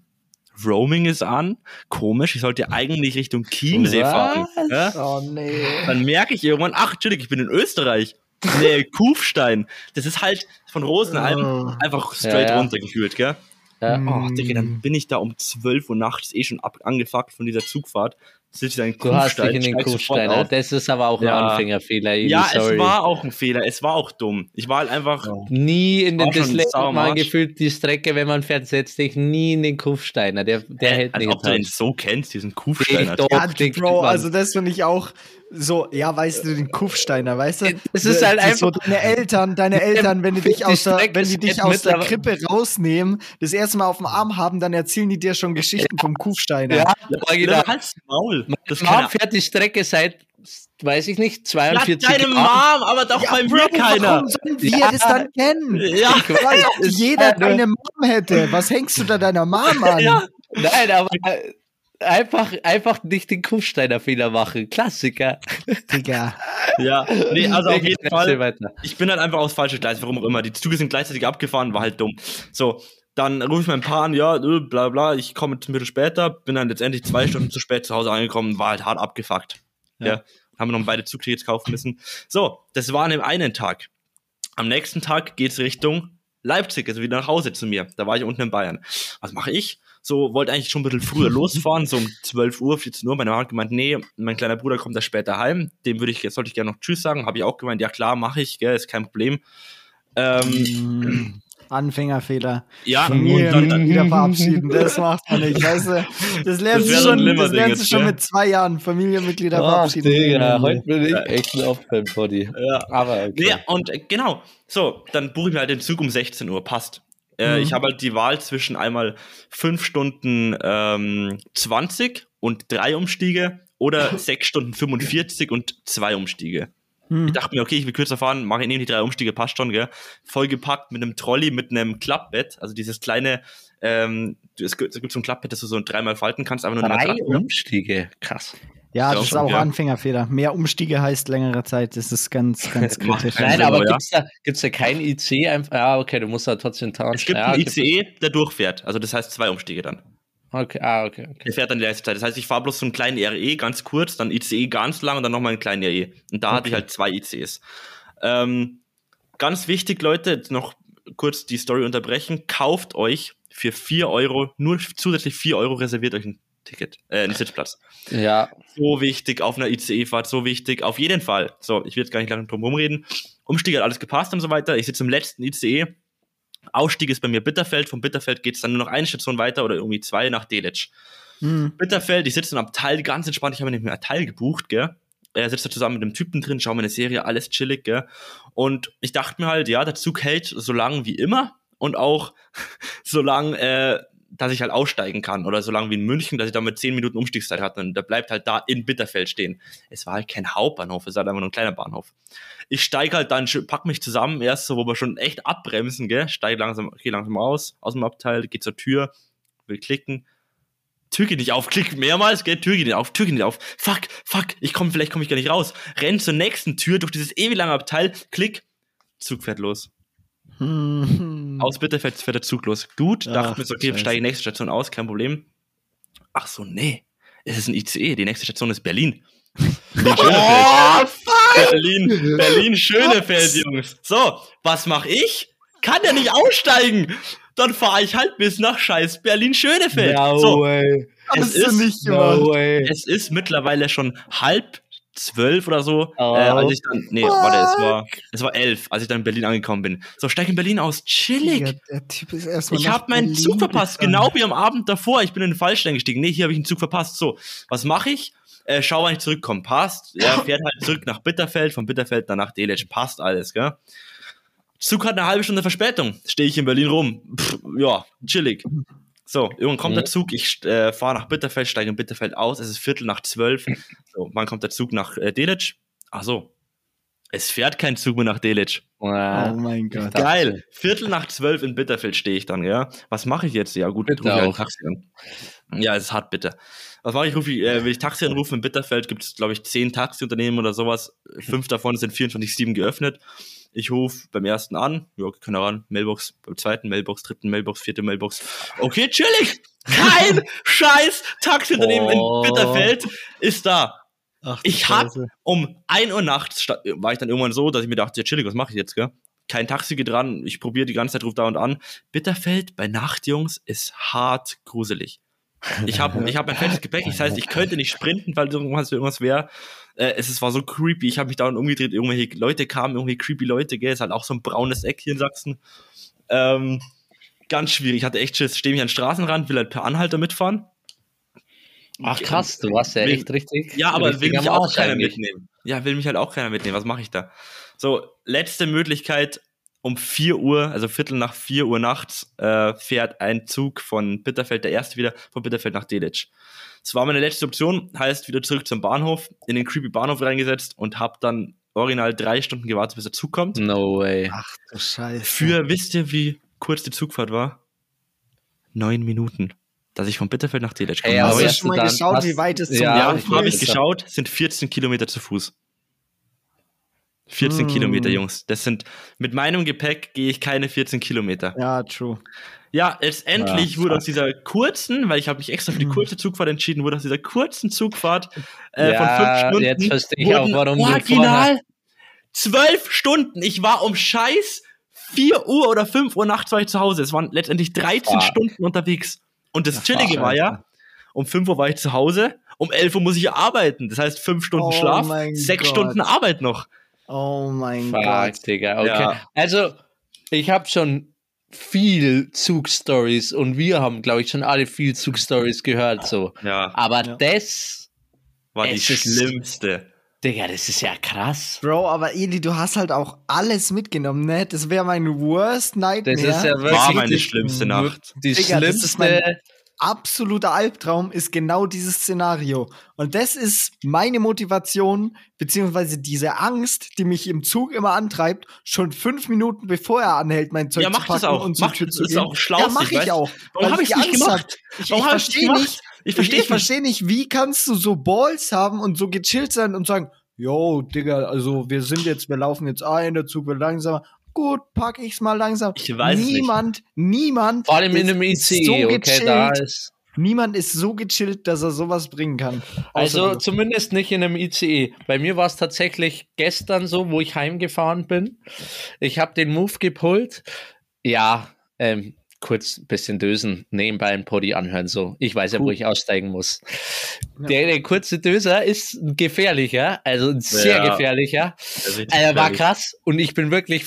Roaming ist an. Komisch, ich sollte eigentlich Richtung Chiemsee Was? fahren. Ja? Oh nee. Dann merke ich irgendwann, ach, Entschuldigung, ich bin in Österreich. Nee, Kufstein. Das ist halt von Rosenheim Oh. einfach straight Ja, ja. runter gefühlt, gell? Ja. Oh, Digga, dann bin ich da um 12 Uhr nachts eh schon ab angefuckt von dieser Zugfahrt. Sitze ich da in Du hast dich in den Kufsteiner. auf. Das ist aber auch ein Ja. Anfängerfehler. Ibi, Ja, sorry. es war auch ein Fehler. Es war auch dumm. Ich war halt einfach. Nie in den am mal gefühlt die Strecke, wenn man fährt, setzt dich nie in den Kufsteiner. Der, der Äh, hält als nicht ob du den so kennst, diesen. Kufsteiner. Ich doch, Ja, Bro, also das finde ich auch so, ja, weißt du, den Kufsteiner, weißt du? Es ist halt so einfach- deine Eltern, deine Eltern, wenn die dich aus der, wenn die dich aus der Krippe rausnehmen, das erste Mal auf dem Arm haben, dann erzählen die dir schon Geschichten vom Kufsteiner. Ja, Ja, original. halt's Maul. Das Mom fährt die Strecke seit, weiß ich nicht, ja, 42 deine Mom, aber doch bei Bro, mir keiner. Warum sollen wir Ja. das dann kennen? Ja, Ich weiß, jeder ja, ne? eine Mom hätte, was hängst du da deiner Mom an? ja. Nein, aber äh, einfach, einfach nicht den Kufsteiner-Fehler machen. Klassiker. Digga. ja. Nee, also auf jeden Fall. weiter. Ich bin halt einfach aufs falsche Gleis, warum auch immer. Die Züge sind gleichzeitig abgefahren, war halt dumm. So, dann rufe ich meinen Paar an, ja, äh, bla bla, ich komme jetzt ein bisschen später, bin dann letztendlich zwei Stunden zu spät zu Hause angekommen, war halt hart abgefuckt. Ja. Ja. Haben wir noch beide Zugtickets kaufen müssen. So, das war an dem einen Tag. Am nächsten Tag geht's Richtung Leipzig, also wieder nach Hause zu mir. Da war ich unten in Bayern. Was mache ich? So, wollte eigentlich schon ein bisschen früher losfahren, so um 12 Uhr, 14 Uhr. Meine Mama hat gemeint, nee, mein kleiner Bruder kommt da später heim. Dem würde ich, jetzt sollte ich gerne noch Tschüss sagen. Habe ich auch gemeint, ja klar, mache ich, gell, ist kein Problem. Ähm, Mm, Anfängerfehler. ja, Familie und dann, dann, wieder verabschieden, das macht man nicht, weißt du? Das lernst du schon, das lernst du jetzt, schon gell? mit zwei Jahren Familienmitglieder Ach, verabschieden. Digga, heute bin ich echt ein Aufwärmpoddy. ja. Aber okay. Nee, und äh, genau, so, dann buche ich mir halt den Zug um 16 Uhr, passt. Äh, Mhm. Ich habe halt die Wahl zwischen einmal 5 Stunden ähm, 20 und 3 Umstiege oder 6 Stunden 45 und 2 Umstiege. Hm. Ich dachte mir, okay, ich will kürzer fahren, mache ich nehme die drei Umstiege, passt schon, gell? Vollgepackt mit einem Trolley, mit einem Klappbett, also dieses kleine, ähm, es gibt, es gibt so ein Klappbett, das du so dreimal falten kannst, einfach nur Drei Matratze. Umstiege. Krass. Ja, Ja, das ist auch ja. Anfängerfehler. Mehr Umstiege heißt längere Zeit. Das ist ganz, ganz kritisch. keinen Nein, aber ja. gibt's da, gibt's da kein IC einfach? Ja, okay, du musst da trotzdem tauen. Es gibt ja, einen okay. ICE, der durchfährt, also das heißt zwei Umstiege dann. Okay, ah, okay, okay. Der fährt dann die letzte Zeit. Das heißt, ich fahre bloß so einen kleinen RE ganz kurz, dann ICE ganz lang und dann nochmal einen kleinen RE. Und da hatte ich Okay. halt zwei ICs. Ähm, ganz wichtig, Leute, jetzt noch kurz die Story unterbrechen. Kauft euch für 4 Euro, nur zusätzlich 4 Euro reserviert euch ein Ticket, äh, einen Sitzplatz. Ja, So wichtig, auf einer ICE-Fahrt, so wichtig, auf jeden Fall. So, ich will jetzt gar nicht lange drum rumreden. Umstieg hat alles gepasst und so weiter. Ich sitze im letzten ICE. Ausstieg ist bei mir Bitterfeld. Vom Bitterfeld geht es dann nur noch eine Station weiter oder irgendwie zwei nach Delitzsch. Hm. Bitterfeld, ich sitze im Abteil, ganz entspannt, ich habe mir nicht mehr Abteil gebucht, gell. Er sitzt da zusammen mit einem Typen drin, schauen wir eine Serie, alles chillig, gell. Und ich dachte mir halt, ja, der Zug hält so lang wie immer und auch so lang, äh, dass ich halt aussteigen kann oder so lang wie in München, dass ich da mit 10 Minuten Umstiegszeit hatte und der bleibt halt da in Bitterfeld stehen. Es war halt kein Hauptbahnhof, es war halt einfach nur ein kleiner Bahnhof. Ich steige halt dann, pack mich zusammen, erst so, wo wir schon echt abbremsen, gell, steige langsam, geh langsam aus, aus dem Abteil, geh zur Tür, will klicken, Tür geht nicht auf, klick mehrmals, gell, Tür geht nicht auf, Tür geht nicht auf, fuck, fuck, ich komme, vielleicht komme ich gar nicht raus. Renn zur nächsten Tür durch dieses ewig lange Abteil, klick, Zug fährt los. Hm. Aus Bitterfeld fährt der Zug los. Gut, Ach, dachte mir so, okay, Scheiße. steige nächste Station aus, kein Problem. Ach so, nee, es ist ein ICE, die nächste Station ist Berlin. Berlin, Schönefeld. Berlin, Berlin, Schönefeld, Jungs. So, was mache ich? Kann ja nicht aussteigen. Dann fahre ich halt bis nach scheiß Berlin-Schönefeld. so, way. Es ist- nicht gemacht. way. es ist mittlerweile schon halb zwölf oder so, Oh. äh, als ich dann, nee, warte, es war, es war elf, als ich dann in Berlin angekommen bin. So, steig in Berlin aus, chillig. Digga, der Typ ist erstmal Ich habe meinen Berlin Zug verpasst, genau wie am Abend davor. Ich bin in den Falschen eingestiegen. Nee, hier habe ich einen Zug verpasst. So, was mache ich? Äh, schau, wann ich zurückkomme. Passt. Ja, fährt halt zurück nach Bitterfeld, von Bitterfeld dann nach Delitzsch. Passt alles, gell? Zug hat eine halbe Stunde Verspätung. Stehe ich in Berlin rum. Pff, ja, chillig. So, irgendwann kommt Mhm. der Zug. Ich äh, fahre nach Bitterfeld, steige in Bitterfeld aus. Es ist Viertel nach zwölf. So, wann kommt der Zug nach äh, Delitzsch? Ach so. Es fährt kein Zug mehr nach Delitzsch. Oh mein Gott. Geil. Viertel nach zwölf in Bitterfeld stehe ich dann, ja. Was mache ich jetzt? Ja, gut, Bitte rufe ich ein auch. Taxi an. Ja, es ist hart bitter. Was mache ich? Rufe ich, äh, will ich Taxi anrufen? In Bitterfeld gibt es, glaube ich, zehn Taxiunternehmen oder sowas. Fünf davon sind 24-7 geöffnet. Ich rufe beim ersten an, ja, keine ran, Mailbox, beim zweiten Mailbox, dritten Mailbox, vierte Mailbox. Okay, chillig! Kein scheiß Taxiunternehmen Oh. in Bitterfeld ist da. Ach, Ich hab Scheiße. um 1 Uhr nachts war ich dann irgendwann so, dass ich mir dachte, ja chillig, was mache ich jetzt, gell? Kein Taxi geht ran, ich probiere die ganze Zeit, ruf da und an. Bitterfeld bei Nacht, Jungs, ist hart gruselig. Ich habe ich hab mein fettes Gepäck, das heißt, ich könnte nicht sprinten, weil irgendwas, irgendwas wäre. Äh, es war so creepy, ich habe mich dauernd umgedreht, irgendwelche Leute kamen, irgendwie creepy Leute, gell? Ist halt auch so ein braunes Eck hier in Sachsen. Ähm, ganz schwierig, ich hatte echt Schiss, stehe mich an den Straßenrand, will halt per Anhalter mitfahren. Ach krass, du warst ja Will- echt richtig. Ja, aber will mich auch keiner mitnehmen. Ja, will mich halt auch keiner mitnehmen. Was mache ich da? So, letzte Möglichkeit. Um 4 Uhr, also Viertel nach 4 Uhr nachts, äh, fährt ein Zug von Bitterfeld, der erste wieder, von Bitterfeld nach Delitzsch. Das war meine letzte Option, heißt wieder zurück zum Bahnhof, in den creepy Bahnhof reingesetzt und hab dann original drei Stunden gewartet, bis der Zug kommt. No way. Ach du Scheiße. Für, wisst ihr, wie kurz die Zugfahrt war? Neun Minuten. Dass ich von Bitterfeld nach Delitzsch komme. Ey, Hast du schon mal geschaut, wie weit es zum Ja, Ja, Laufen habe ich ist? geschaut, sind 14 Kilometer zu Fuß. 14 Hm. Kilometer, Jungs. Das sind, mit meinem Gepäck gehe ich keine 14 Kilometer. Ja, true. Ja, letztendlich Ja, wurde aus dieser kurzen, weil ich habe mich extra für die Hm. kurze Zugfahrt entschieden, wurde aus dieser kurzen Zugfahrt äh, Ja, von fünf Stunden jetzt verstehe ich auch, warum original zwölf Stunden. Ich war um scheiß 4 Uhr oder 5 Uhr nachts war ich zu Hause. Es waren letztendlich 13 Fuck. Stunden unterwegs. Und das Ja, Chillige war ja, um 5 Uhr war ich zu Hause, um 11 Uhr muss ich arbeiten. Das heißt 5 Stunden Oh Schlaf, 6 Gott. Stunden Arbeit noch. Oh mein Fuck, Gott. Digga. Okay. Ja. Also, ich habe schon viel Zugstories und wir haben, glaube ich, schon alle viel Zugstories gehört. So. Ja, Aber Ja. das, war die schlimmste. Digga, das ist ja krass. Bro, aber Eli, du hast halt auch alles mitgenommen, ne? Das wäre mein worst nightmare. Das ist ja wirklich War meine die- schlimmste Nacht. Die Digga, das ist schlimmste. Absoluter Albtraum ist genau dieses Szenario. Und das ist meine Motivation, beziehungsweise diese Angst, die mich im Zug immer antreibt, schon fünf Minuten bevor er anhält, mein Zeug Ja, zu mach packen das auch. und zur Mach Tür das, zu ist gehen. auch schlau, Ja, mach ich ich weiß. auch. Warum weil hab ich die nicht gemacht? Ich, ich verstehe nicht, Ich verstehe ich verstehe nicht, wie kannst du so Balls haben und so gechillt sein und sagen, yo, Digga, also wir sind jetzt, wir laufen jetzt ein, der Zug wird langsamer. Gut, pack ich's mal langsam. Ich weiß es nicht. niemand, niemand. Vor allem in ist einem ICE, so okay, gechillt, da ist. Niemand ist so gechillt, dass er sowas bringen kann. Also zumindest nicht in einem ICE. Bei mir war es tatsächlich gestern so, wo ich heimgefahren bin. Ich habe den Move gepullt. Ja, ähm, kurz ein bisschen dösen, nebenbei ein Poddy anhören. So, ich weiß ja, wo Cool. ich aussteigen muss. Der, der kurze Döser ist ein gefährlicher, also ein sehr Ja. gefährlicher. Er war krass und ich bin wirklich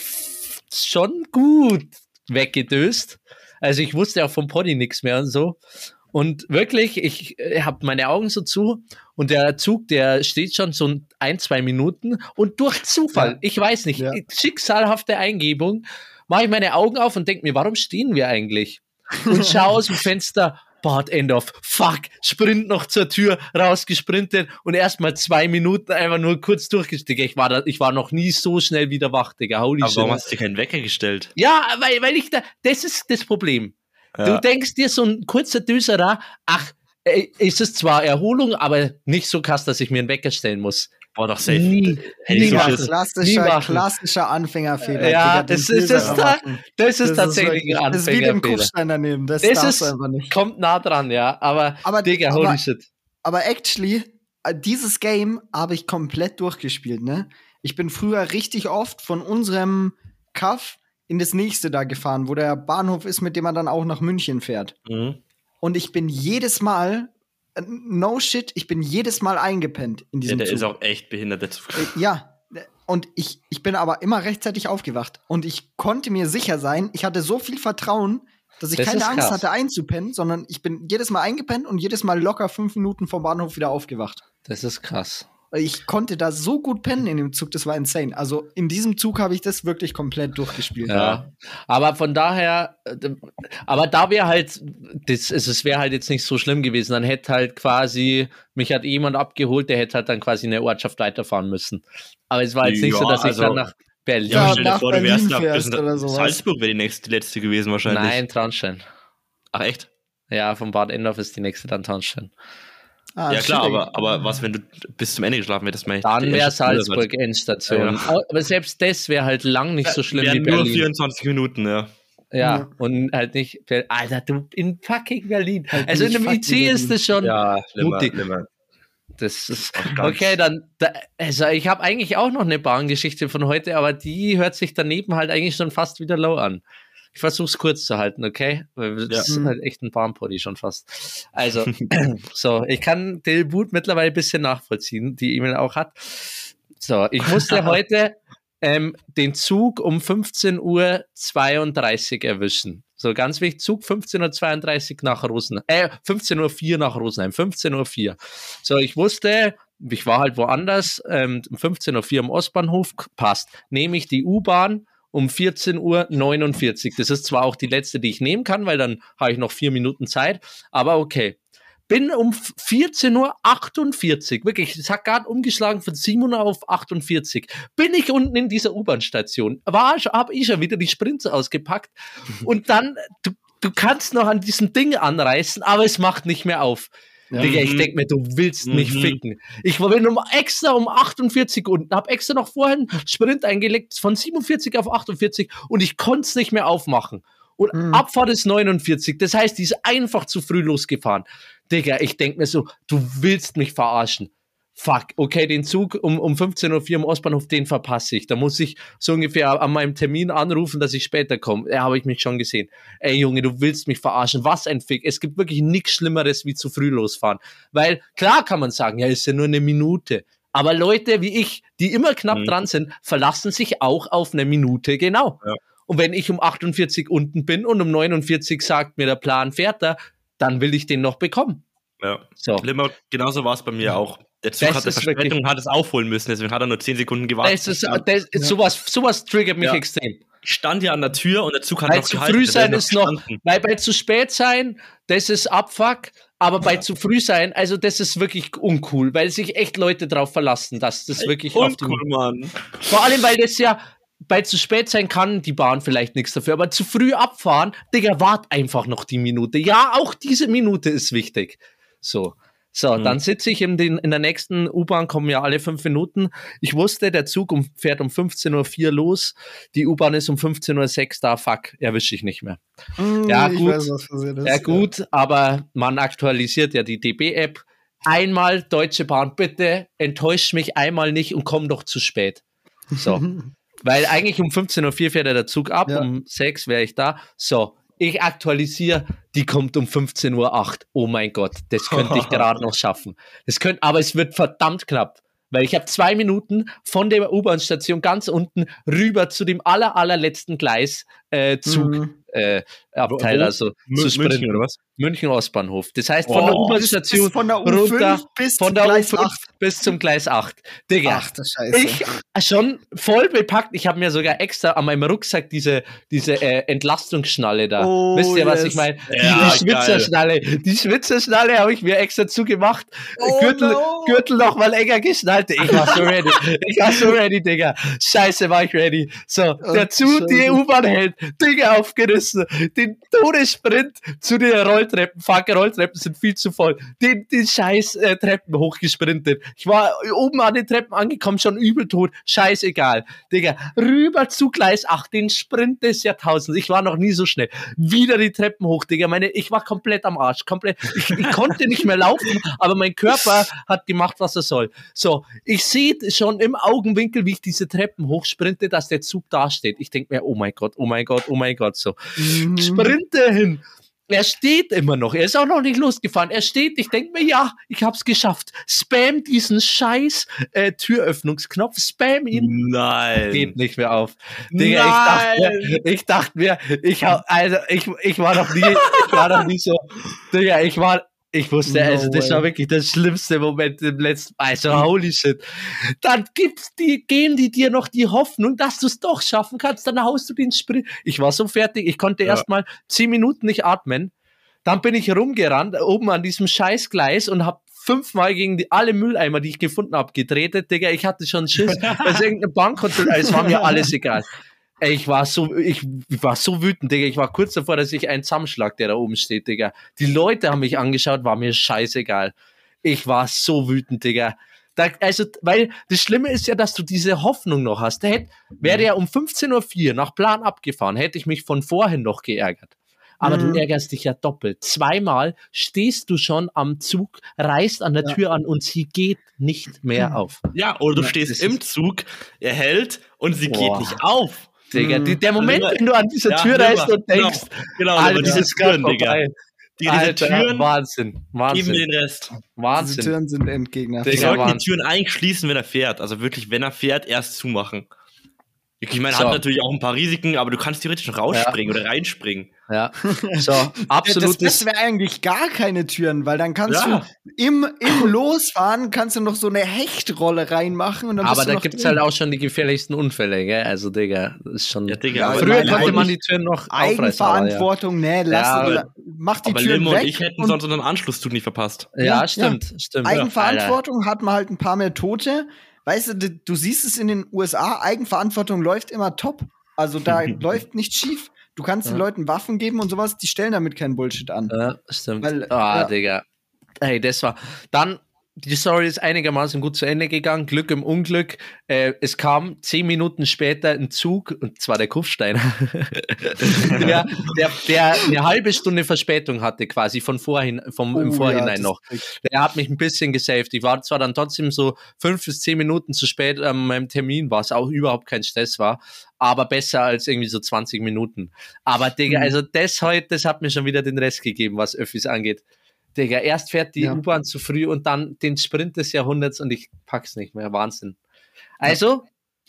schon gut weggedöst. Also ich wusste auch vom Poddy nichts mehr und so. Und wirklich, ich habe meine Augen so zu und der Zug, der steht schon so ein, zwei Minuten und durch Zufall, Ja. ich weiß nicht, Ja. schicksalhafte Eingebung, mache ich meine Augen auf und denke mir, warum stehen wir eigentlich? Und schaue aus dem Fenster, Bad Endorf, fuck, Sprint noch zur Tür, rausgesprintet und erstmal zwei Minuten einfach nur kurz durchgestiegen. Ich war, da, ich war noch nie so schnell wieder wach, Digga. Holy Aber warum shit. hast du keinen Wecker gestellt? Ja, weil, weil ich da, das ist das Problem. Du denkst dir so ein kurzer Düserer, ach, äh, ist es zwar Erholung, aber nicht so krass, dass ich mir einen Wecker stellen muss. Boah, doch safe. Nie, Hätte nie ich so machen. Schiss. Nie klassischer, klassischer Anfängerfehler. Ja, das ist, das, da, das ist Das tatsächlich wirklich- ein Das ist wie den Anfängerfehler. Kufstein daneben. Das, Das ist, einfach nicht. kommt nah dran, ja, aber, Aber, Digga, holy aber, shit. aber actually, äh, dieses Game habe ich komplett durchgespielt, ne? Ich bin früher richtig oft von unserem Kaff in das nächste da gefahren, wo der Bahnhof ist, mit dem man dann auch nach München fährt. Mhm. Und ich bin jedes Mal, no shit, ich bin jedes Mal eingepennt in Ja, diesem der Zug. ist auch echt behindert, der Zug. Äh, Ja. Und ich, ich bin aber immer rechtzeitig aufgewacht. Und ich konnte mir sicher sein, ich hatte so viel Vertrauen, dass ich Das keine Angst krass. hatte einzupennen, sondern ich bin jedes Mal eingepennt und jedes Mal locker fünf Minuten vom Bahnhof wieder aufgewacht. Das ist krass. Ich konnte da so gut pennen in dem Zug, das war insane. Also in diesem Zug habe ich das wirklich komplett durchgespielt. Ja. Aber von daher, äh, aber da wäre halt, das, es wäre halt jetzt nicht so schlimm gewesen. Dann hätte halt quasi, mich hat jemand abgeholt, der hätte halt dann quasi in der Ortschaft weiterfahren müssen. Aber es war jetzt nicht Ja, so, dass ich also- dann nach Berlin. Ja, stell dir nach vor, du wärst nach fährst bis- oder sowas. Salzburg wäre die nächste, die letzte gewesen wahrscheinlich. Nein, Traunstein. Ach echt? Ja, von Bad Endorf ist die nächste dann Traunstein. Ah, ja klar, aber, aber was, wenn du bis zum Ende geschlafen hättest? meine ich, Dann wäre Salzburg Endstation. Ja. Aber selbst das wäre halt lang nicht so schlimm wie Wären nur Berlin. 24 Minuten, ja. Ja, Ja. und halt nicht, Alter, du in fucking Berlin. Halt also in einem IC ist Berlin. das schon. Ja, schlimmer, mutig. schlimmer. Das ist okay, dann da, also ich habe eigentlich auch noch eine Bahngeschichte von heute, aber die hört sich daneben halt eigentlich schon fast wieder low an. Ich versuche es kurz zu halten, okay? Weil das Ja. ist halt echt ein Bahnpoddy schon fast. Also, so, ich kann Boot mittlerweile ein bisschen nachvollziehen, die E-Mail auch hat. So, ich musste heute ähm, den Zug um 15.32 Uhr erwischen. So ganz wichtig, Zug 15.32 Uhr nach Rosenheim. Äh, 15.04 Uhr nach Rosenheim. 15.04 Uhr. So, ich wusste, ich war halt woanders, ähm, 15.04 Uhr am Ostbahnhof, passt. Nehme ich die U-Bahn um 14.49 Uhr. Das ist zwar auch die letzte, die ich nehmen kann, weil dann habe ich noch vier Minuten Zeit, aber okay. Bin um 14.48 Uhr, wirklich, es hat gerade umgeschlagen von 7 Uhr auf 48, bin ich unten in dieser U-Bahn-Station. War, habe ich schon wieder die Sprints ausgepackt und dann, du, du kannst noch an diesem Ding anreißen, aber es macht nicht mehr auf. Ja. Digga, ich denk mir, du willst mich mhm. ficken. Ich war um extra um 48 und hab extra noch vorhin Sprint eingelegt von 47 auf 48 und ich konnte es nicht mehr aufmachen. Und mhm. Abfahrt ist 49. Das heißt, die ist einfach zu früh losgefahren. Digga, ich denk mir so, du willst mich verarschen fuck, okay, den Zug um, um 15.04 Uhr im Ostbahnhof, den verpasse ich. Da muss ich so ungefähr an meinem Termin anrufen, dass ich später komme. Ja, habe ich mich schon gesehen. Ey, Junge, du willst mich verarschen. Was ein Fick. Es gibt wirklich nichts Schlimmeres, wie zu früh losfahren. Weil, klar kann man sagen, ja, ist ja nur eine Minute. Aber Leute wie ich, die immer knapp mhm. dran sind, verlassen sich auch auf eine Minute genau. Ja. Und wenn ich um 48 unten bin und um 49 sagt mir der Plan fährt da, dann will ich den noch bekommen. Ja. So. Genauso war es bei mir auch. Der Zug das hatte Verspätung und hat es aufholen müssen, deswegen hat er nur 10 Sekunden gewartet. Das ist, das, ja. sowas, sowas triggert mich ja. extrem. Ich stand ja an der Tür und der Zug hat bei noch zu gehalten, früh sein ist noch, weil bei zu spät sein, das ist Abfuck, aber bei zu früh sein, also das ist wirklich uncool, weil sich echt Leute drauf verlassen, dass das wirklich uncool, Mann. Vor allem, weil das ja bei zu spät sein kann die Bahn vielleicht nichts dafür, aber zu früh abfahren, Digga, wart einfach noch die Minute. Ja, auch diese Minute ist wichtig. So. So, mhm. dann sitze ich in, den, in der nächsten U-Bahn, kommen ja alle fünf Minuten. Ich wusste, der Zug um, fährt um 15.04 Uhr los. Die U-Bahn ist um 15.06 Uhr da. Fuck, erwische ich nicht mehr. Mhm, ja, gut. Weiß, ja, gut, aber man aktualisiert ja die DB-App. Einmal, Deutsche Bahn, bitte enttäuscht mich einmal nicht und komm doch zu spät. So. Weil eigentlich um 15.04 Uhr fährt der Zug ab, ja. um 6 wäre ich da. So, ich aktualisiere, die kommt um 15.08 Uhr. Oh mein Gott, das könnte ich gerade noch schaffen. Das könnte, aber es wird verdammt knapp. Weil ich habe zwei Minuten von der U-Bahn-Station ganz unten rüber zu dem aller, allerletzten Gleis äh, Zug. Mhm äh, Abteil, also M zu sprinten. München oder was? München Ostbahnhof. Das heißt von oh, der U-Bahn-Station runter bis von der Gleis U5 8. bis zum Gleis 8. Digga, Ach, das Scheiße. ich schon voll bepackt. Ich habe mir sogar extra an meinem Rucksack diese, diese äh, Entlastungsschnalle da. Oh, Wisst ihr, was yes. ich meine? Ja, die Schwitzerschnalle. Die Schwitzerschnalle habe ich mir extra zugemacht. Oh, Gürtel, no. Gürtel noch mal enger geschnallt. Ich war so ready. ich war so ready, Digga. Scheiße, war ich ready. So, oh, der Zug, die U-Bahn hält. Digga, aufgerissen müssen. Den Todessprint zu den Rolltreppen. Fuck, Rolltreppen sind viel zu voll. Den, den scheiß äh, Treppen hochgesprintet. Ich war oben an den Treppen angekommen, schon übel tot. Scheißegal. Digga, rüber zu Gleis 8, den Sprint des Jahrtausends. Ich war noch nie so schnell. Wieder die Treppen hoch, Digga. Meine, ich war komplett am Arsch. Komplett. Ich, ich konnte nicht mehr laufen, aber mein Körper hat gemacht, was er soll. So, ich sehe schon im Augenwinkel, wie ich diese Treppen hochsprinte, dass der Zug dasteht. Ich denke mir, oh mein Gott, oh mein Gott, oh mein Gott, so. Mhm. Sprinte hin. Er steht immer noch. Er ist auch noch nicht losgefahren. Er steht. Ich denke mir, ja, ich hab's geschafft. Spam diesen scheiß äh, Türöffnungsknopf. Spam ihn. Nein. Geht nicht mehr auf. Digga, Nein. ich dachte mir, ich dachte mir, ich hab, also ich, ich war noch nie, ich war noch nie so. Digga, ich war, ich wusste, no also das war wirklich der schlimmste Moment im letzten, also holy shit. Dann gibt's die, geben die dir noch die Hoffnung, dass du es doch schaffen kannst, dann haust du den Sprint. Ich war so fertig, ich konnte ja. erst mal zehn Minuten nicht atmen. Dann bin ich rumgerannt, oben an diesem Scheißgleis und hab fünfmal gegen die, alle Mülleimer, die ich gefunden habe, gedreht. Digga, ich hatte schon Schiss, irgendeine Bankkontrolle, es war mir alles egal. Ey, ich war so, ich war so wütend, Digga. Ich war kurz davor, dass ich einen zusammenschlag, der da oben steht, Digga. Die Leute haben mich angeschaut, war mir scheißegal. Ich war so wütend, Digga. Da, also, weil das Schlimme ist ja, dass du diese Hoffnung noch hast. Der hätte, wäre ja um 15.04 Uhr nach Plan abgefahren, hätte ich mich von vorhin noch geärgert. Aber mhm. du ärgerst dich ja doppelt. Zweimal stehst du schon am Zug, reißt an der ja. Tür an und sie geht nicht mehr mhm. auf. Ja, oder du ja, stehst im Zug, er hält und sie Boah. geht nicht auf. Digga. Die, der Moment, also, wenn du an dieser ja, Tür reist und genau. denkst, genau, genau dieses Türen, Digga. Die, diese Alter, Türen Wahnsinn, Wahnsinn. geben den Rest. Wahnsinn. Diese Türen sind Endgegner. Die sollten die Türen eigentlich schließen, wenn er fährt. Also wirklich, wenn er fährt, erst zumachen. Ich meine, So. hat natürlich auch ein paar Risiken, aber du kannst theoretisch noch rausspringen oder reinspringen. Ja. So, Das absolutes. Beste wäre eigentlich gar keine Türen, weil dann kannst Ja. du im, im Losfahren kannst du noch so eine Hechtrolle reinmachen und dann Aber bist du da gibt's drin. halt auch schon die gefährlichsten Unfälle, gell? Also, Digga, das ist schon. Ja, Digga, Ja, aber, Früher meine konnte man die Türen noch aber Eigenverantwortung, nee, lass Ja, oder, mach die aber Türen Limo weg. und ich hätten und sonst unseren Anschlusszug nicht verpasst. Ja, Ja, ja stimmt, stimmt. Eigenverantwortung hat man halt ein paar mehr Tote. Weißt du, du, siehst es in den USA, Eigenverantwortung läuft immer top. Also da läuft nichts schief. Du kannst den Ja. Leuten Waffen geben und sowas, die stellen damit keinen Bullshit an. Ja, stimmt. Ah, ja. Digga. Hey, das war. Dann, die Story ist einigermaßen gut zu Ende gegangen. Glück im Unglück. Äh, es kam zehn Minuten später ein Zug, und zwar der Kufsteiner, der, der, der eine halbe Stunde Verspätung hatte, quasi von vorhin, vom, im Oh, ja, Vorhinein das noch. Der hat mich ein bisschen gesaved. Ich war zwar dann trotzdem so fünf bis zehn Minuten zu spät an meinem Termin, was auch überhaupt kein Stress war, aber besser als irgendwie so 20 Minuten. Aber Digga, Mhm. also das heute, das hat mir schon wieder den Rest gegeben, was Öffis angeht. Digga, erst fährt die Ja. U-Bahn zu früh und dann den Sprint des Jahrhunderts und ich pack's nicht mehr. Wahnsinn. Also,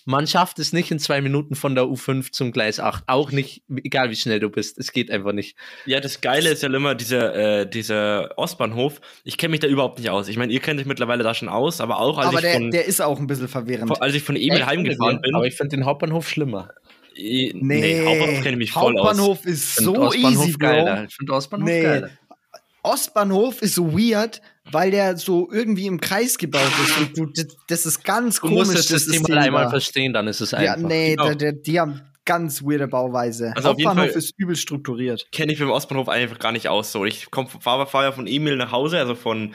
man schafft es nicht in zwei Minuten von der U5 zum Gleis 8. Auch nicht, egal wie schnell du bist. Es geht einfach nicht. Ja, das Geile ist ja immer dieser, äh, dieser Ostbahnhof. Ich kenne mich da überhaupt nicht aus. Ich meine, ihr kennt euch mittlerweile da schon aus, aber auch als Aber ich der, von, der ist auch ein bisschen verwirrend. von, als ich von Emil heimgefahren bin, Aber ich finde den Hauptbahnhof schlimmer. eh, nee, Hauptbahnhof kenne ich mich voll aus. Hauptbahnhof ist so Ostbahnhof easy, Bro. geiler. Ich finde Ostbahnhof Nee. geiler. Ostbahnhof ist so weird, weil der so irgendwie im Kreis gebaut ist. Und du, das- ist ganz Du komisch. musst das System System mal einmal da. verstehen, dann ist es Ja, einfach. nee, Genau. da, der, die haben ganz weirde Bauweise. Also Fall- ist übel strukturiert. Kenne ich beim Ostbahnhof einfach gar nicht aus. So, ich fahre fahr ja von Emil nach Hause, also von,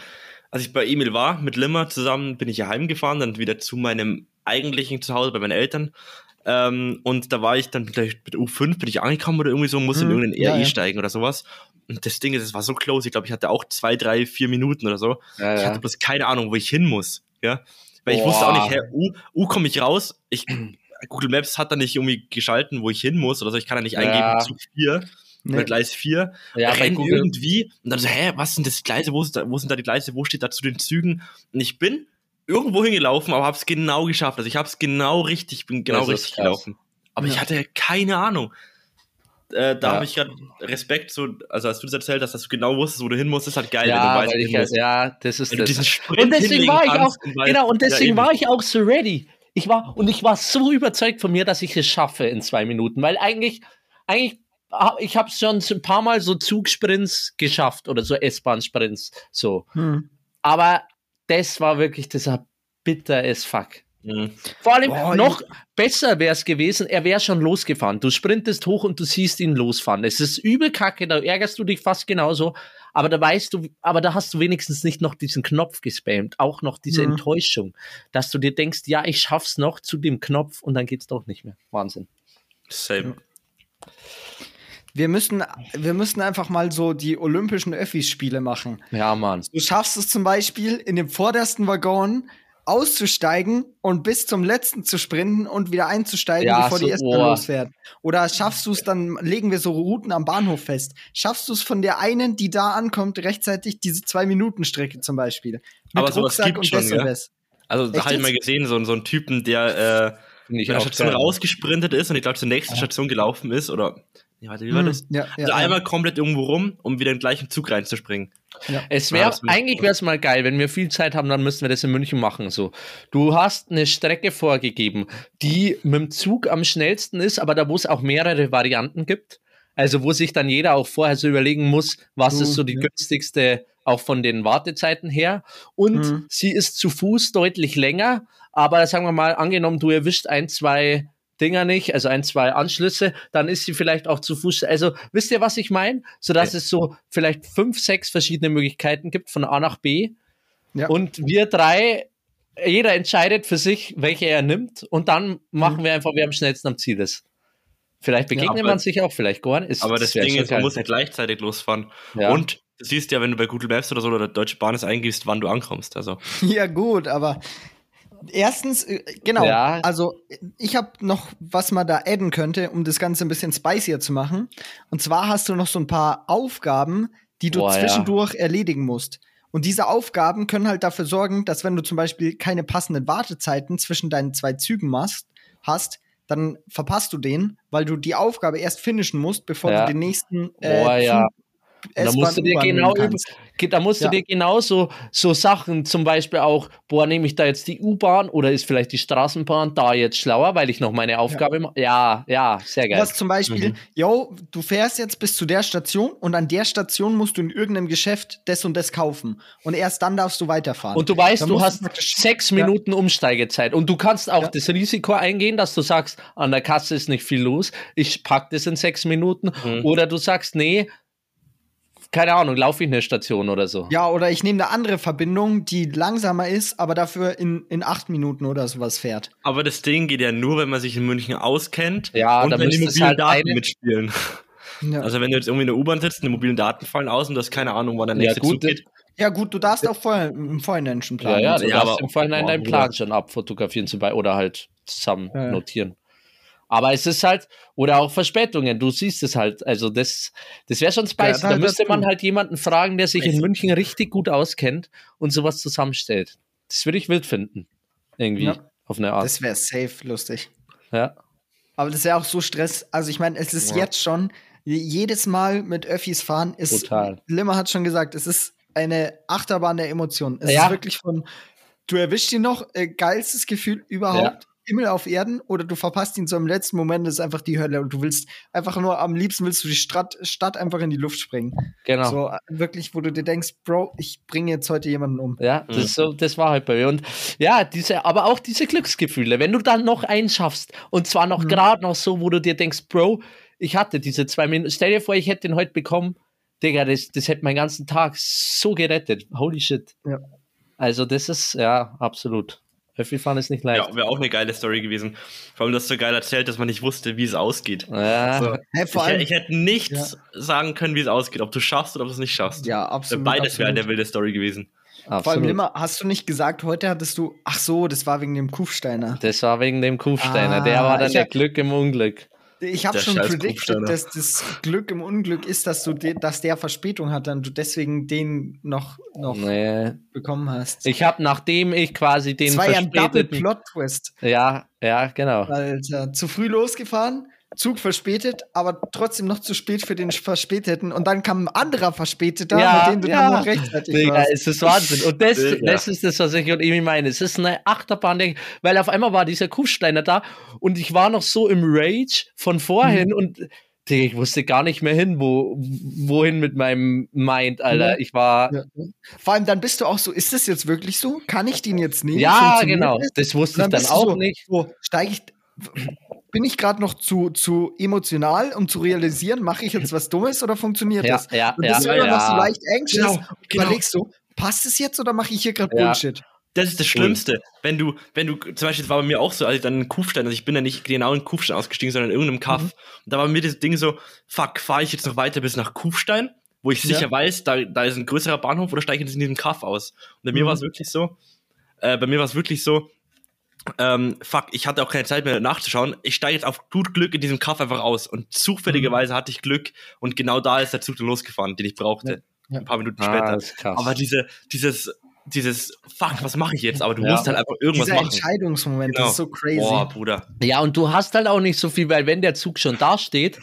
als ich bei Emil war, mit Limmer zusammen, bin ich ja heimgefahren, dann wieder zu meinem eigentlichen Zuhause bei meinen Eltern. Ähm, und da war ich dann mit der, mit der U5 bin ich angekommen oder irgendwie so, musste in Mhm. irgendeinen Ja, RE ja. steigen oder sowas. Und das Ding ist, es war so close. Ich glaube, ich hatte auch zwei, drei, vier Minuten oder so. Ja, Ich hatte bloß keine Ahnung, wo ich hin muss. Ja. Weil ich Boah. wusste auch nicht, hä, U, U komme ich raus. Ich, Google Maps hat da nicht irgendwie geschalten, wo ich hin muss oder so. Ich kann da nicht eingeben, Zug 4 Nee. oder Gleis 4. Ja, renn irgendwie. Und dann so, hä, was sind das Gleise? Wo, ist da, wo sind da die Gleise? Wo steht da zu den Zügen? Und ich bin irgendwo hingelaufen, aber hab's genau geschafft. Also ich hab's genau richtig, bin genau richtig krass. gelaufen. Aber ich Ja. hatte keine Ahnung. Äh, da Ja. habe ich gerade Respekt, so, also als du das erzählt hast, dass du genau wusstest, wo du hin musst, ist halt geil, wenn du Ja, weißt, ich, musst. ja, das ist das. Und deswegen war ich auch, weißt- genau, und Ja, deswegen war ich auch so ready. Ich war, und ich war so überzeugt von mir, dass ich es schaffe in zwei Minuten, weil eigentlich, eigentlich, ich habe schon ein paar Mal so Zugsprints geschafft oder so S-Bahn-Sprints, so. Hm. Aber das war wirklich dieser bitter as fuck. Mhm. Vor allem Boah, noch besser wäre es gewesen, er wäre schon losgefahren. Du sprintest hoch und du siehst ihn losfahren. Es ist übel kacke, da ärgerst du dich fast genauso. Aber da weißt du, aber da hast du wenigstens nicht noch diesen Knopf gespammt. Auch noch diese Mhm. Enttäuschung, dass du dir denkst, ja, ich schaff's noch zu dem Knopf und dann geht's doch nicht mehr. Wahnsinn. Same. Wir müssen, wir müssen einfach mal so die olympischen Öffis-Spiele machen. Ja, Mann. Du schaffst es zum Beispiel, in dem vordersten Waggon auszusteigen und bis zum letzten zu sprinten und wieder einzusteigen, Ja, bevor so, die S-Bahn losfährt. Oder schaffst du es, dann legen wir so Routen am Bahnhof fest. Schaffst du es von der einen, die da ankommt, rechtzeitig diese Zwei-Minuten-Strecke zum Beispiel? Mit Aber sowas gibt schon, das und gell? das. Also da habe ich mal gesehen, so, so einen Typen, der äh, von der Station rausgesprintet ist und ich glaube zur nächsten Station gelaufen ist oder nee, warte, wie war Hm, das? Ja, ja, Also ja. einmal komplett irgendwo rum, um wieder in den gleichen Zug reinzuspringen. Es Ja, wäre, eigentlich wäre es mal geil, wenn wir viel Zeit haben, dann müssten wir das in München machen. So, du hast eine Strecke vorgegeben, die mit dem Zug am schnellsten ist, aber da wo es auch mehrere Varianten gibt. Also wo sich dann jeder auch vorher so überlegen muss, was Du, ist so die ja. günstigste auch von den Wartezeiten her. Und Mhm. sie ist zu Fuß deutlich länger, aber sagen wir mal, angenommen, du erwischt ein, zwei Dinger nicht, also ein, zwei Anschlüsse, dann ist sie vielleicht auch zu Fuß. Also wisst ihr, was ich meine? So dass Ja. es so vielleicht fünf, sechs verschiedene Möglichkeiten gibt von A nach B. Ja. Und wir drei, jeder entscheidet für sich, welche er nimmt. Und dann machen Mhm. wir einfach, wer am schnellsten am Ziel ist. Vielleicht begegnet aber- man sich auch, vielleicht gar nicht. Ist- Aber das Ding ist, man muss ja gleichzeitig losfahren. Ja. Und du siehst ja, wenn du bei Google Maps oder so oder Deutsche Bahn es eingibst, wann du ankommst. Also Ja, gut, aber erstens, äh, genau, Ja. also ich habe noch, was man da adden könnte, um das Ganze ein bisschen spicier zu machen. Und zwar hast du noch so ein paar Aufgaben, die du Boah, ja. zwischendurch erledigen musst. Und diese Aufgaben können halt dafür sorgen, dass wenn du zum Beispiel keine passenden Wartezeiten zwischen deinen zwei Zügen machst, hast, dann verpasst du den, weil du die Aufgabe erst finishen musst, bevor Ja. du den nächsten äh, Boah, ja. Zug, Da S-Bahn, musst du dir genau da musst Ja. du dir genauso so Sachen, zum Beispiel auch, boah, nehme ich da jetzt die U-Bahn oder ist vielleicht die Straßenbahn da jetzt schlauer, weil ich noch meine Aufgabe mache? Ja, ja, sehr geil. Was zum Beispiel, Mhm. yo, du fährst jetzt bis zu der Station und an der Station musst du in irgendeinem Geschäft das und das kaufen. Und erst dann darfst du weiterfahren. Und du weißt, Dann du hast sechs Ja. Minuten Umsteigezeit. Und du kannst auch Ja. das Risiko eingehen, dass du sagst, an der Kasse ist nicht viel los, ich pack das in sechs Minuten. Mhm. Oder du sagst, nee, keine Ahnung, laufe ich eine Station oder so. Ja, oder ich nehme eine andere Verbindung, die langsamer ist, aber dafür in, in acht Minuten oder sowas fährt. Aber das Ding geht ja nur, wenn man sich in München auskennt Ja, und da wenn die mobilen halt Daten eine- mitspielen. Ja. Also wenn du jetzt irgendwie in der U-Bahn sitzt, die mobilen Daten fallen aus und du hast keine Ahnung, wann der Ja, nächste gut, Zug geht. ja, gut, du darfst auch vorher im Vorhinein schon Ja, planen. ja, so. du Ja, darfst aber- im Vorhinein deinen. Plan schon abfotografieren zum Beispiel oder halt zusammen Ja, ja. notieren. Aber es ist halt, oder auch Verspätungen, du siehst es halt, also das, das wäre schon spicy. Gehört da halt müsste man halt jemanden fragen, der sich in. München richtig gut auskennt und sowas zusammenstellt. Das würde ich wild finden. Irgendwie, Ja. auf eine Art. Das wäre safe lustig. ja. Aber das ist ja auch so Stress. Also ich meine, es ist Ja. jetzt schon, je- jedes Mal mit Öffis fahren ist, Total. Limmer hat schon gesagt, es ist eine Achterbahn der Emotionen. Es Ja. ist wirklich von, du erwischst ihn noch, äh, geilstes Gefühl überhaupt, Himmel auf Erden, oder du verpasst ihn so im letzten Moment, das ist einfach die Hölle und du willst einfach nur, am liebsten willst du die Stadt, Stadt einfach in die Luft springen. Genau. So äh, wirklich, wo du dir denkst, Bro, ich bringe jetzt heute jemanden um. Ja, das, Mhm. ist so, das war halt bei mir. Und ja, diese, aber auch diese Glücksgefühle, wenn du dann noch einen schaffst und zwar noch Mhm. gerade noch so, wo du dir denkst, Bro, ich hatte diese zwei Minuten, stell dir vor, ich hätte den heute bekommen, Digga, das, das hätte meinen ganzen Tag so gerettet. Holy shit. Ja. Also, das ist, ja, absolut. Öffi fahren ist nicht leicht. Ja, wäre auch eine geile Story gewesen. Vor allem, du hast so geil erzählt, dass man nicht wusste, wie es ausgeht. Ja, So. Hä, vor ich, allem, ich hätte nichts sagen können, wie es ausgeht, ob du schaffst oder ob du es nicht schaffst. ja, absolut. Beides wäre absolut. eine wilde Story gewesen. Vor allem, absolut. Limmer, hast du nicht gesagt, heute hattest du, ach so, das war wegen dem Kufsteiner. Das war wegen dem Kufsteiner. Ah, der war dann der Glück im Unglück. Ich habe schon predicted, Kufsteiner. dass das Glück im Unglück ist, dass du de dass der Verspätung hat, dann du deswegen den noch, noch Nee. bekommen hast. Ich habe, nachdem ich quasi den das war ja ein Double Plot Twist. Ja, ja, genau. Alter, zu früh losgefahren, Zug verspätet, aber trotzdem noch zu spät für den Verspäteten und dann kam ein anderer Verspäteter, Ja, mit dem du ja. dann noch rechtzeitig Digga, warst. es ist Wahnsinn. Und das, Digga. das ist das, was ich und Emi meine. Es ist eine Achterbahn, weil auf einmal war dieser Kufsteiner da und ich war noch so im Rage von vorhin Mhm. und Digga, ich wusste gar nicht mehr hin, wo, wohin mit meinem Mind, Alter. Ja. Ich war, ja, Ja. Vor allem dann bist du auch so, ist das jetzt wirklich so? Kann ich den jetzt nehmen? Funktioniert genau. das? Wusste ich dann bist du auch so, nicht. So, steige ich. Bin ich gerade noch zu, zu emotional, um zu realisieren, mache ich jetzt was Dummes oder funktioniert Ja, das? ja, Und ja. bist du immer noch so ja. leicht anxious Genau, und genau. überlegst du, passt es jetzt oder mache ich hier gerade Ja. Bullshit? Das ist das Schlimmste. Wenn du, wenn du, zum Beispiel, das war bei mir auch so, als ich dann in Kufstein, also ich bin ja nicht genau in Kufstein ausgestiegen, sondern in irgendeinem Kaff. Mhm. Und da war mir das Ding so, fuck, fahre ich jetzt noch weiter bis nach Kufstein, wo ich sicher Ja. weiß, da, da ist ein größerer Bahnhof, oder steige ich jetzt in diesem Kaff aus? Und bei mir Mhm. war es wirklich so, äh, bei mir war es wirklich so, ähm, fuck, ich hatte auch keine Zeit mehr nachzuschauen. Ich steige jetzt auf gut Glück in diesem Kaff einfach aus. Und zufälligerweise hatte ich Glück und genau da ist der Zug dann losgefahren, den ich brauchte. Ja. Ein paar Minuten Ah, später. das ist krass. Aber diese, dieses, dieses, fuck, was mache ich jetzt? Aber du Ja. musst halt einfach irgendwas Dieser machen. Entscheidungsmoment, Genau. das ist so crazy. Boah, Bruder. Ja, und du hast halt auch nicht so viel, weil wenn der Zug schon da steht,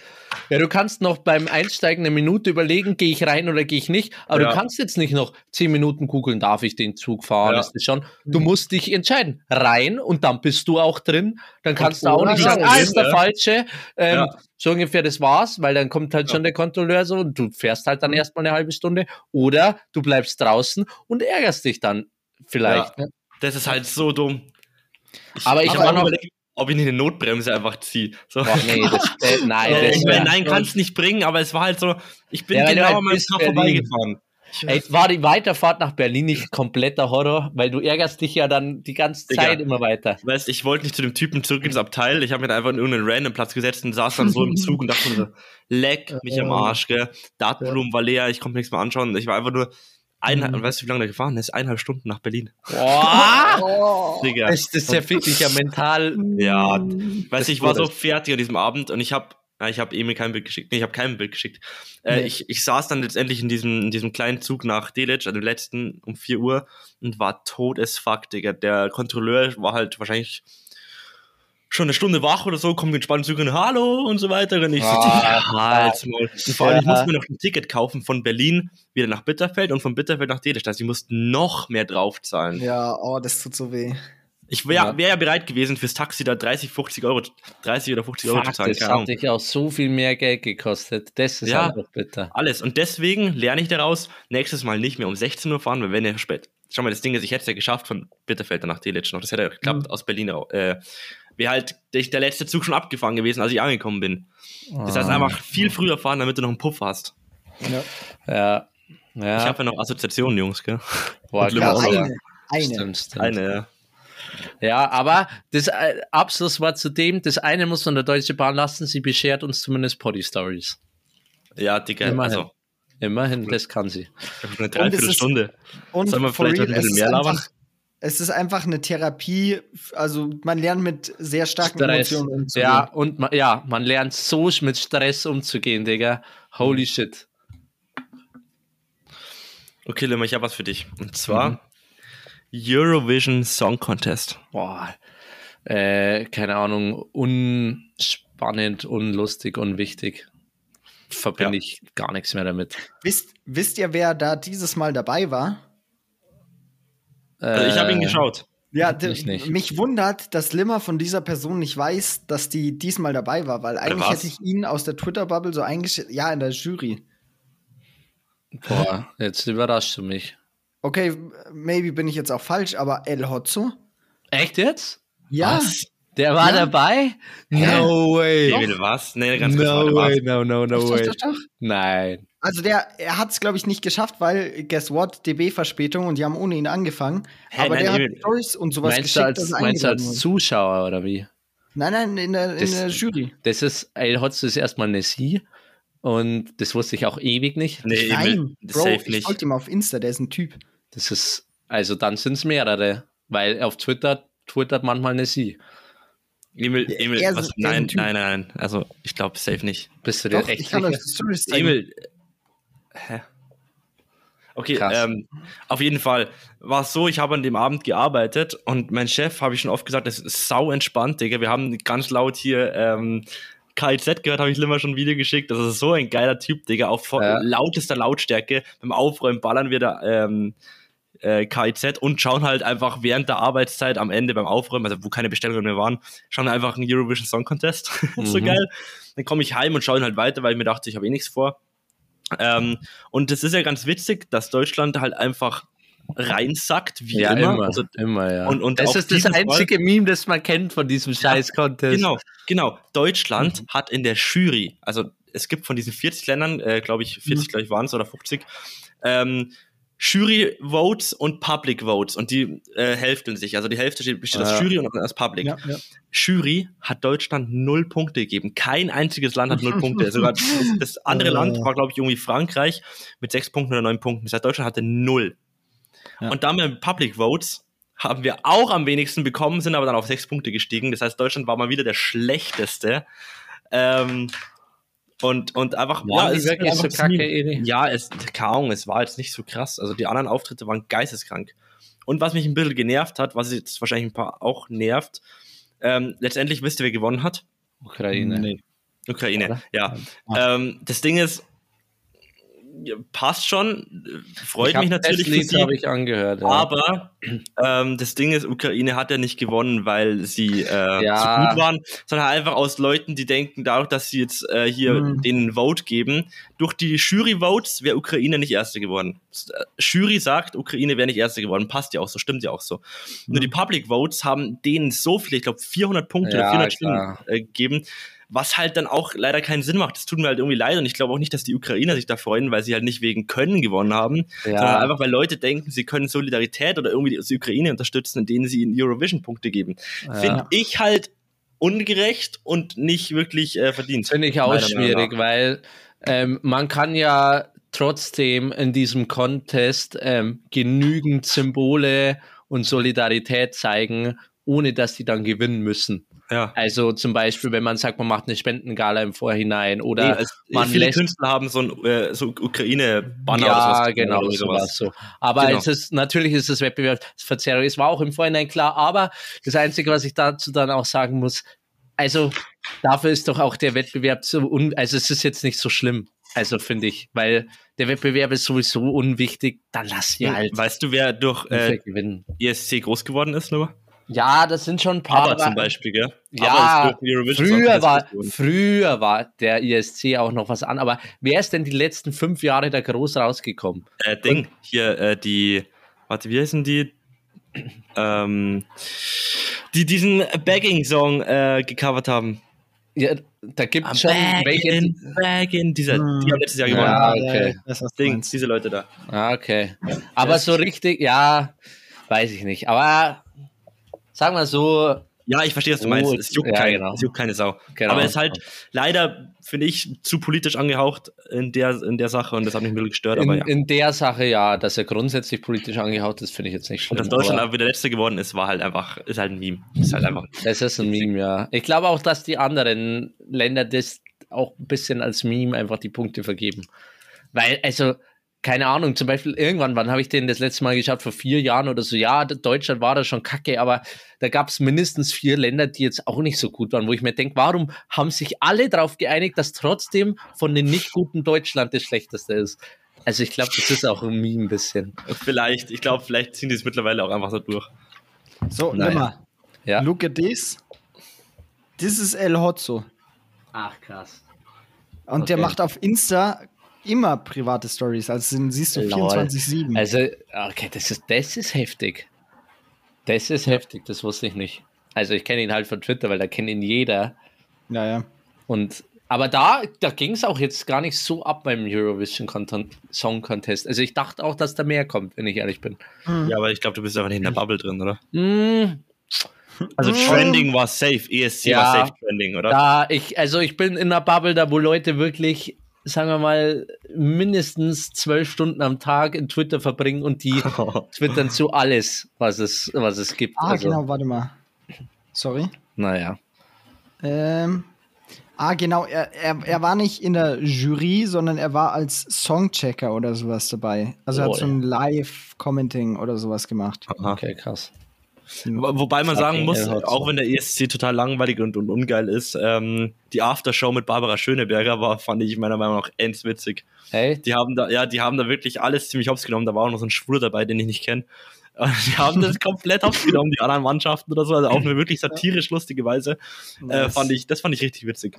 ja, du kannst noch beim Einsteigen eine Minute überlegen, gehe ich rein oder gehe ich nicht, aber Ja. du kannst jetzt nicht noch zehn Minuten googeln, darf ich den Zug fahren, Ja. ist das schon. Du musst dich entscheiden, rein und dann bist du auch drin, dann kannst du auch nicht sagen, ah, ist der ja. falsche, ähm, Ja. so ungefähr das war's, weil dann kommt halt Ja. schon der Kontrolleur so und du fährst halt dann erstmal eine halbe Stunde oder du bleibst draußen und ärgerst dich dann vielleicht. Ja. Das ist halt so dumm. Aber ich hab war auch noch- überlegt, ob ich nicht eine Notbremse einfach ziehe. So. Boah, nee, das, äh, nein, Äh, das wär- nein, kann es nicht bringen, aber es war halt so, ich bin Ja, genau an meinem Tag vorbeigefahren. Ey, war die Weiterfahrt nach Berlin nicht kompletter Horror? Weil du ärgerst dich ja dann die ganze. Zeit immer weiter. Weißt, ich wollte nicht zu dem Typen zurück ins Abteil. Ich habe mir dann einfach in irgendeinen random Platz gesetzt und saß dann so im Zug und dachte mir so, leck mich am Arsch, gell. Datenvolumen war leer, ich konnte nichts mehr anschauen. Ich war einfach nur eineinhalb, Mhm. weißt du, wie lange der gefahren ist? Eineinhalb Stunden nach Berlin. Boah! Digga. Das, das zerfickt dich ja mental. Ja. Weißt du, ich war so fertig an diesem Abend und ich habe ja, ich habe Emil kein Bild geschickt. Nee, ich habe kein Bild geschickt. Äh, Nee. ich, ich saß dann letztendlich in diesem, in diesem kleinen Zug nach Delitzsch, also dem letzten um 4 Uhr und war tot as fuck, Digga. Der Kontrolleur war halt wahrscheinlich schon eine Stunde wach oder so, kommt entspannt zurück und Hallo und so weiter. Und ich so, Ah, halt's mal. Und vor allem, ich Ja. musste mir noch ein Ticket kaufen von Berlin wieder nach Bitterfeld und von Bitterfeld nach Delitzsch. Das heißt, ich musste noch mehr draufzahlen. Ja, oh, das tut so weh. Ich wäre Ja. wär ja bereit gewesen, fürs Taxi da 30, 50 Euro, 30 oder 50 Euro zu zahlen. das hat dich auch so viel mehr Geld gekostet. Das ist Ja. einfach bitter. Alles. Und deswegen lerne ich daraus, nächstes Mal nicht mehr um 16 Uhr fahren, weil wenn ihr spät. Schau mal, das Ding ist, ich hätte es ja geschafft von Bitterfeld nach Delitzsch noch. Das hätte ja geklappt Mhm. aus Berlin. Äh, Wäre halt der der letzte Zug schon abgefahren gewesen, als ich angekommen bin. Das heißt, Ah. einfach viel früher fahren, damit du noch einen Puff hast. Ja, Ja. Ja, Ich habe ja noch Assoziationen, Jungs, gell? boah, ja eine. Eine. Stimmt, stimmt. Eine, ja. Ja, aber das äh, Abschlusswort zu dem, das eine muss man der Deutsche Bahn lassen, sie beschert uns zumindest Potty Stories. Ja, Digga, Immerhin. also Immerhin, das kann sie. eine ist- Dreiviertelstunde. Und Sollen wir vielleicht ein bisschen mehr labern? Es ist einfach eine Therapie, also man lernt mit sehr starken Stress. Emotionen umzugehen. Ja, und man, ja, man lernt so mit Stress umzugehen, Digga. Holy shit. Okay, Limmer, ich habe was für dich. Und zwar Eurovision Song Contest. Boah. Äh, keine Ahnung, unspannend, unlustig, unwichtig. Verbinde Ja. ich gar nichts mehr damit. Wisst, wisst ihr, wer da dieses Mal dabei war? Also ich habe ihn Äh, geschaut. Ja, mich wundert, dass Limmer von dieser Person nicht weiß, dass die diesmal dabei war, weil eigentlich was? hätte ich ihn aus der Twitter-Bubble so eingeschätzt. Ja, in der Jury. Boah, jetzt überraschst du mich. Okay, maybe bin ich jetzt auch falsch, aber El Hotzo? Echt jetzt? Ja. Was? Der war Ja. dabei? No way. Emil, was? Nee, ganz kurz, No was? way, no, no, no Doch, way. doch, doch, doch. Nein. Also der, er hat es, glaube ich, nicht geschafft, weil, guess what, DB-Verspätung und die haben ohne ihn angefangen. Hä, aber nein, der Emil. hat Stories und sowas Meinst du, geschickt, als, dass er meinst du als. Zuschauer oder wie? Nein, nein, in der, in Das- der Jury. Das ist, El Hotz ist erstmal eine Sie und das wusste ich auch ewig nicht. Nee, Nein, Emil, Bro, safe ich nicht. folge ihm auf Insta, der ist ein Typ. Das ist, also dann sind es mehrere, weil auf Twitter twittert manchmal eine Sie. Emil, Emil, er was? er Nein, nein, nein, nein. Also, ich glaube, safe nicht. Bist du dir Doch, echt ich kann euch. Emil. Hä? Okay, ähm, auf jeden Fall war es so, ich habe an dem Abend gearbeitet und mein Chef, habe ich schon oft gesagt, das ist sau entspannt, Digga. Wir haben ganz laut hier ähm, KIZ gehört, habe ich Limmer schon ein Video geschickt. Das ist so ein geiler Typ, Digga. Auf Ja. lautester Lautstärke. Beim Aufräumen ballern wir da ähm, äh, KIZ und schauen halt einfach während der Arbeitszeit am Ende beim Aufräumen, also wo keine Bestellungen mehr waren, schauen einfach einen Eurovision Song Contest. so Mhm. geil. Dann komme ich heim und schaue ihn halt weiter, weil ich mir dachte, ich habe eh nichts vor. Ähm, und es ist ja ganz witzig, dass Deutschland halt einfach reinsackt, wie Ja, immer. immer. Also, immer, ja. und- und das ist das diesen Fall- einzige Meme, das man kennt von diesem Scheiß-Contest. genau, genau. Deutschland Mhm. hat in der Jury, also es gibt von diesen 40 Ländern, äh, glaube ich, 40 Mhm. glaube ich waren es oder 50, ähm, Jury-Votes und Public-Votes und die äh, hälfteln sich. Also die Hälfte steht- besteht aus Ja. Jury und aus Public. Ja, ja. Jury hat Deutschland null Punkte gegeben. Kein einziges Land hat null Punkte. Sogar das, das andere. Land war, glaube ich, irgendwie Frankreich mit sechs Punkten oder neun Punkten. Das heißt, Deutschland hatte null. Und dann beim Public Votes haben wir auch am wenigsten bekommen, sind aber dann auf sechs Punkte gestiegen. Das heißt, Deutschland war mal wieder der schlechteste. Ähm, und, und einfach, die es ist so kacke? Ja, es, keine Ahnung, es war jetzt nicht so krass. Also die anderen Auftritte waren geisteskrank. Und was mich ein bisschen genervt hat, was jetzt wahrscheinlich ein paar auch nervt, ähm, letztendlich wisst ihr, wer gewonnen hat? Ukraine. Nee. Ukraine, Oder? ja. Ah. Ähm, das Ding ist, ja, passt schon, freut mich natürlich Das Lied habe ich angehört. Ja. aber ähm, das Ding ist, Ukraine hat ja nicht gewonnen, weil sie äh, Ja. zu gut waren, sondern einfach aus Leuten, die denken, dadurch, dass sie jetzt äh, hier Mhm. den Vote geben, durch die Jury-Votes wäre Ukraine nicht Erste geworden. Äh, Jury sagt, Ukraine wäre nicht Erste geworden. Passt ja auch so, stimmt ja auch so. Nur die Public Votes haben denen so viel, ich glaube 400 Punkte Ja, oder 400 Stimmen äh, gegeben, was halt dann auch leider keinen Sinn macht. Das tut mir halt irgendwie leid und ich glaube auch nicht, dass die Ukrainer sich da freuen, weil sie halt nicht wegen Können gewonnen haben, sondern ja. einfach, weil Leute denken, sie können Solidarität oder irgendwie die Ukraine unterstützen, indem sie ihnen Eurovision-Punkte geben. Ja. Finde ich halt ungerecht und nicht wirklich äh, verdient. Finde ich auch schwierig, weil ähm, man kann ja trotzdem in diesem Contest ähm, genügend Symbole und Solidarität zeigen, ohne dass die dann gewinnen müssen. Ja. Also zum Beispiel, wenn man sagt, man macht eine Spendengala im Vorhinein oder Nee, also man viele lässt Künstler haben so ein äh, so Ukraine-Banner ja, oder sowas. genau, oder sowas so. Aber Genau. es ist, natürlich ist es Wettbewerbsverzerrung. Es war auch im Vorhinein klar, aber das Einzige, was ich dazu dann auch sagen muss, also dafür ist doch auch der Wettbewerb so un, also es ist jetzt nicht so schlimm. Also finde ich, weil der Wettbewerb ist sowieso unwichtig, dann lass wir halt Weißt du, wer durch äh, gewinnen. ESC groß geworden ist, Noah? Ja, das sind schon ein paar. Aber zum Beispiel, gell? Ja, früher war, früher war der ISC auch noch was an, aber wer ist denn die letzten fünf Jahre da groß rausgekommen? Äh, Ding, hier, äh, die, warte, wie heißen die? Ähm, die diesen Bagging-Song äh, gecovert haben. Ja, da gibt es schon welche. Baggin, Baggin, dieser, Hm. die haben letztes Jahr gewonnen. Ja, okay. was du Ding, diese Leute da. Ah, okay. Aber so richtig, ja, weiß ich nicht. Aber sagen wir so, Ja, ich verstehe, was du Oh, meinst. Es juckt, ja, keinen, genau. es juckt keine Sau. Genau. Aber es ist halt leider, finde ich, zu politisch angehaucht in der, in der Sache und das hat mich ein bisschen gestört. in, aber ja. in der Sache ja, dass er grundsätzlich politisch angehaut ist, finde ich jetzt nicht schlimm. Und dass Deutschland aber wieder Letzter geworden ist, war halt einfach, ist halt ein Meme. Ist halt einfach. das ist ein Meme, ja. Ich glaube auch, dass die anderen Länder das auch ein bisschen als Meme einfach die Punkte vergeben. Weil, also, keine Ahnung, zum Beispiel irgendwann, wann habe ich den das letzte Mal geschaut? Vor vier Jahren oder so. Ja, Deutschland war da schon kacke, aber da gab es mindestens vier Länder, die jetzt auch nicht so gut waren, wo ich mir denke, warum haben sich alle darauf geeinigt, dass trotzdem von den nicht guten Deutschland das schlechteste ist? Also ich glaube, das ist auch ein Meme ein bisschen. Vielleicht, ich glaube, vielleicht ziehen die es mittlerweile auch einfach so durch. So, nimm mal. Ja. Look at this. This is El Hotzo. Ach, krass. Und der Okay. macht auf Insta immer private Stories. Also siehst du Lol. 24-7. Also, okay, das ist, das ist heftig. Das ist heftig, das wusste ich nicht. Also ich kenne ihn halt von Twitter, weil da kennt ihn jeder. ja, ja. Und aber da, da ging es auch jetzt gar nicht so ab beim Eurovision Content Song Contest. Also ich dachte auch, dass da mehr kommt, wenn ich ehrlich bin. Ja, aber ich glaube, du bist einfach nicht in der Bubble drin, oder? Mm, Also Mm. Trending war safe, ESC Ja. war safe Trending, oder? da ich, also ich bin in einer Bubble, da wo Leute wirklich, sagen wir mal, mindestens zwölf Stunden am Tag in Twitter verbringen und die twittern zu alles, was es, was es gibt. Ah, also, genau, warte mal. Sorry. Naja. Ähm, ah, genau, er, er, er war nicht in der Jury, sondern er war als Songchecker oder sowas dabei. Also er Oh, hat so ein Live-Commenting oder sowas gemacht. Aha. Okay, krass. Wo- Wobei man sagen muss, auch wenn der ESC total langweilig und, und ungeil ist, ähm, die Aftershow mit Barbara Schöneberger war, fand ich meiner Meinung nach endswitzig. Hey, Die haben da, ja, die haben da wirklich alles ziemlich hops genommen. Da war auch noch so ein Schwur dabei, den ich nicht kenne. Die haben das komplett hops genommen, die anderen Mannschaften oder so, also auf eine wirklich satirisch lustige Weise. Äh, fand ich, das fand ich richtig witzig.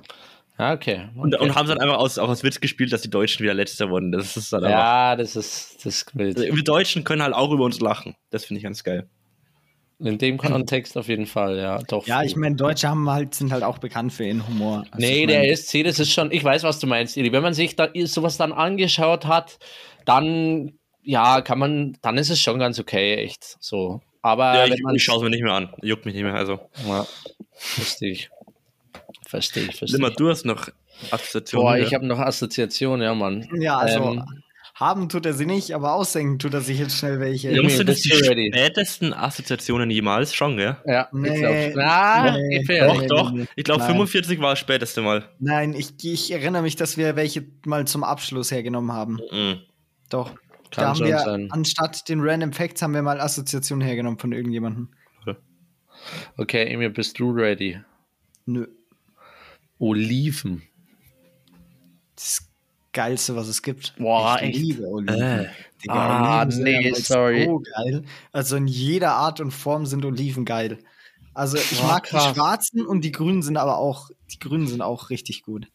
Ah, okay. Und, okay. und haben es dann einfach aus, auch als Witz gespielt, dass die Deutschen wieder Letzter wurden. Das ist dann einfach. ja, das ist, das ist wild. Also, wir Deutschen können halt auch über uns lachen. Das finde ich ganz geil. In dem Kontext auf jeden Fall, ja. Doch. Ja, ich meine, Deutsche haben halt, sind halt auch bekannt für ihren Humor. Also Nee, ich der mein, ESC, das ist schon, ich weiß, was du meinst, Ili. Wenn man sich da sowas dann angeschaut hat, dann, ja, kann man, dann ist es schon ganz okay, echt. So. Aber ja, wenn ich, man. ich schaue es mir nicht mehr an. Juckt mich nicht mehr. Also, Ja, verstehe ich. Verstehe ich, verstehe ich. du hast noch Assoziationen. Boah, ja? ich habe noch Assoziationen, ja, Mann. Ja, also Ähm, haben tut er sie nicht, aber aussenken tut er sich jetzt schnell welche. Ja, Jungs, sind das bist die du ready? spätesten Assoziationen jemals schon, gell? Ja, Nee, ich glaube. Na, nee, Doch, doch. nee, Ich glaube, nein. 45 war das späteste Mal. Nein, ich, ich erinnere mich, dass wir welche mal zum Abschluss hergenommen haben. Mhm. Doch. Kann da haben schon wir, sein. anstatt den Random Facts, haben wir mal Assoziationen hergenommen von irgendjemandem. Okay, Emil, bist du ready? Nö. Oliven. Das Geilste, was es gibt. Boah, ich echt? liebe Oliven. Äh. Digga, Ah, Oliven sind nee, sorry. So geil. Also in jeder Art und Form sind Oliven geil. Also ich Boah, mag krass. die schwarzen und die grünen sind aber auch, die grünen sind auch richtig gut.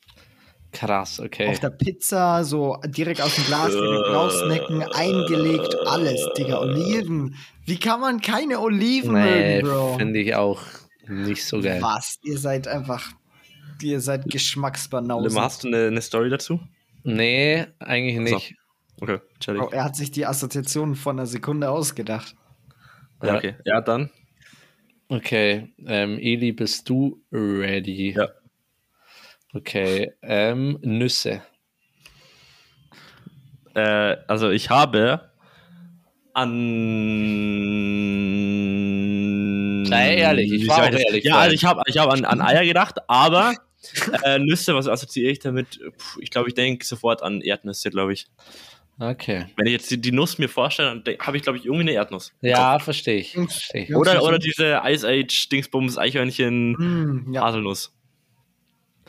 Krass, okay. Auf der Pizza, so direkt aus dem Glas, direkt rausnecken, eingelegt, alles, Digga. Oliven. Wie kann man keine Oliven Nee, mögen, Bro? finde ich auch nicht so geil. Was? Ihr seid einfach, ihr seid Geschmacksbanausen. Hast du eine, eine Story dazu? Nee, eigentlich So. nicht. Okay. Bro, er hat sich die Assoziation von einer Sekunde ausgedacht. Ja, okay. Ja, dann. Okay, ähm, Eli, bist du ready? Ja. Okay, ähm, Nüsse. Äh, also ich habe an. Sei ehrlich, ich war auch das- ehrlich Ja, also ich habe ich hab an, an Eier gedacht, aber äh, Nüsse, was assoziiere ich damit? Puh, ich glaube, ich denke sofort an Erdnüsse, glaube ich. Okay. Wenn ich jetzt die, die Nuss mir vorstelle, dann habe ich, glaube ich, irgendwie eine Erdnuss. Ja, verstehe ich. Versteh ich. Oder, oder diese Ice Age Dingsbums Eichhörnchen Mm, ja. Haselnuss.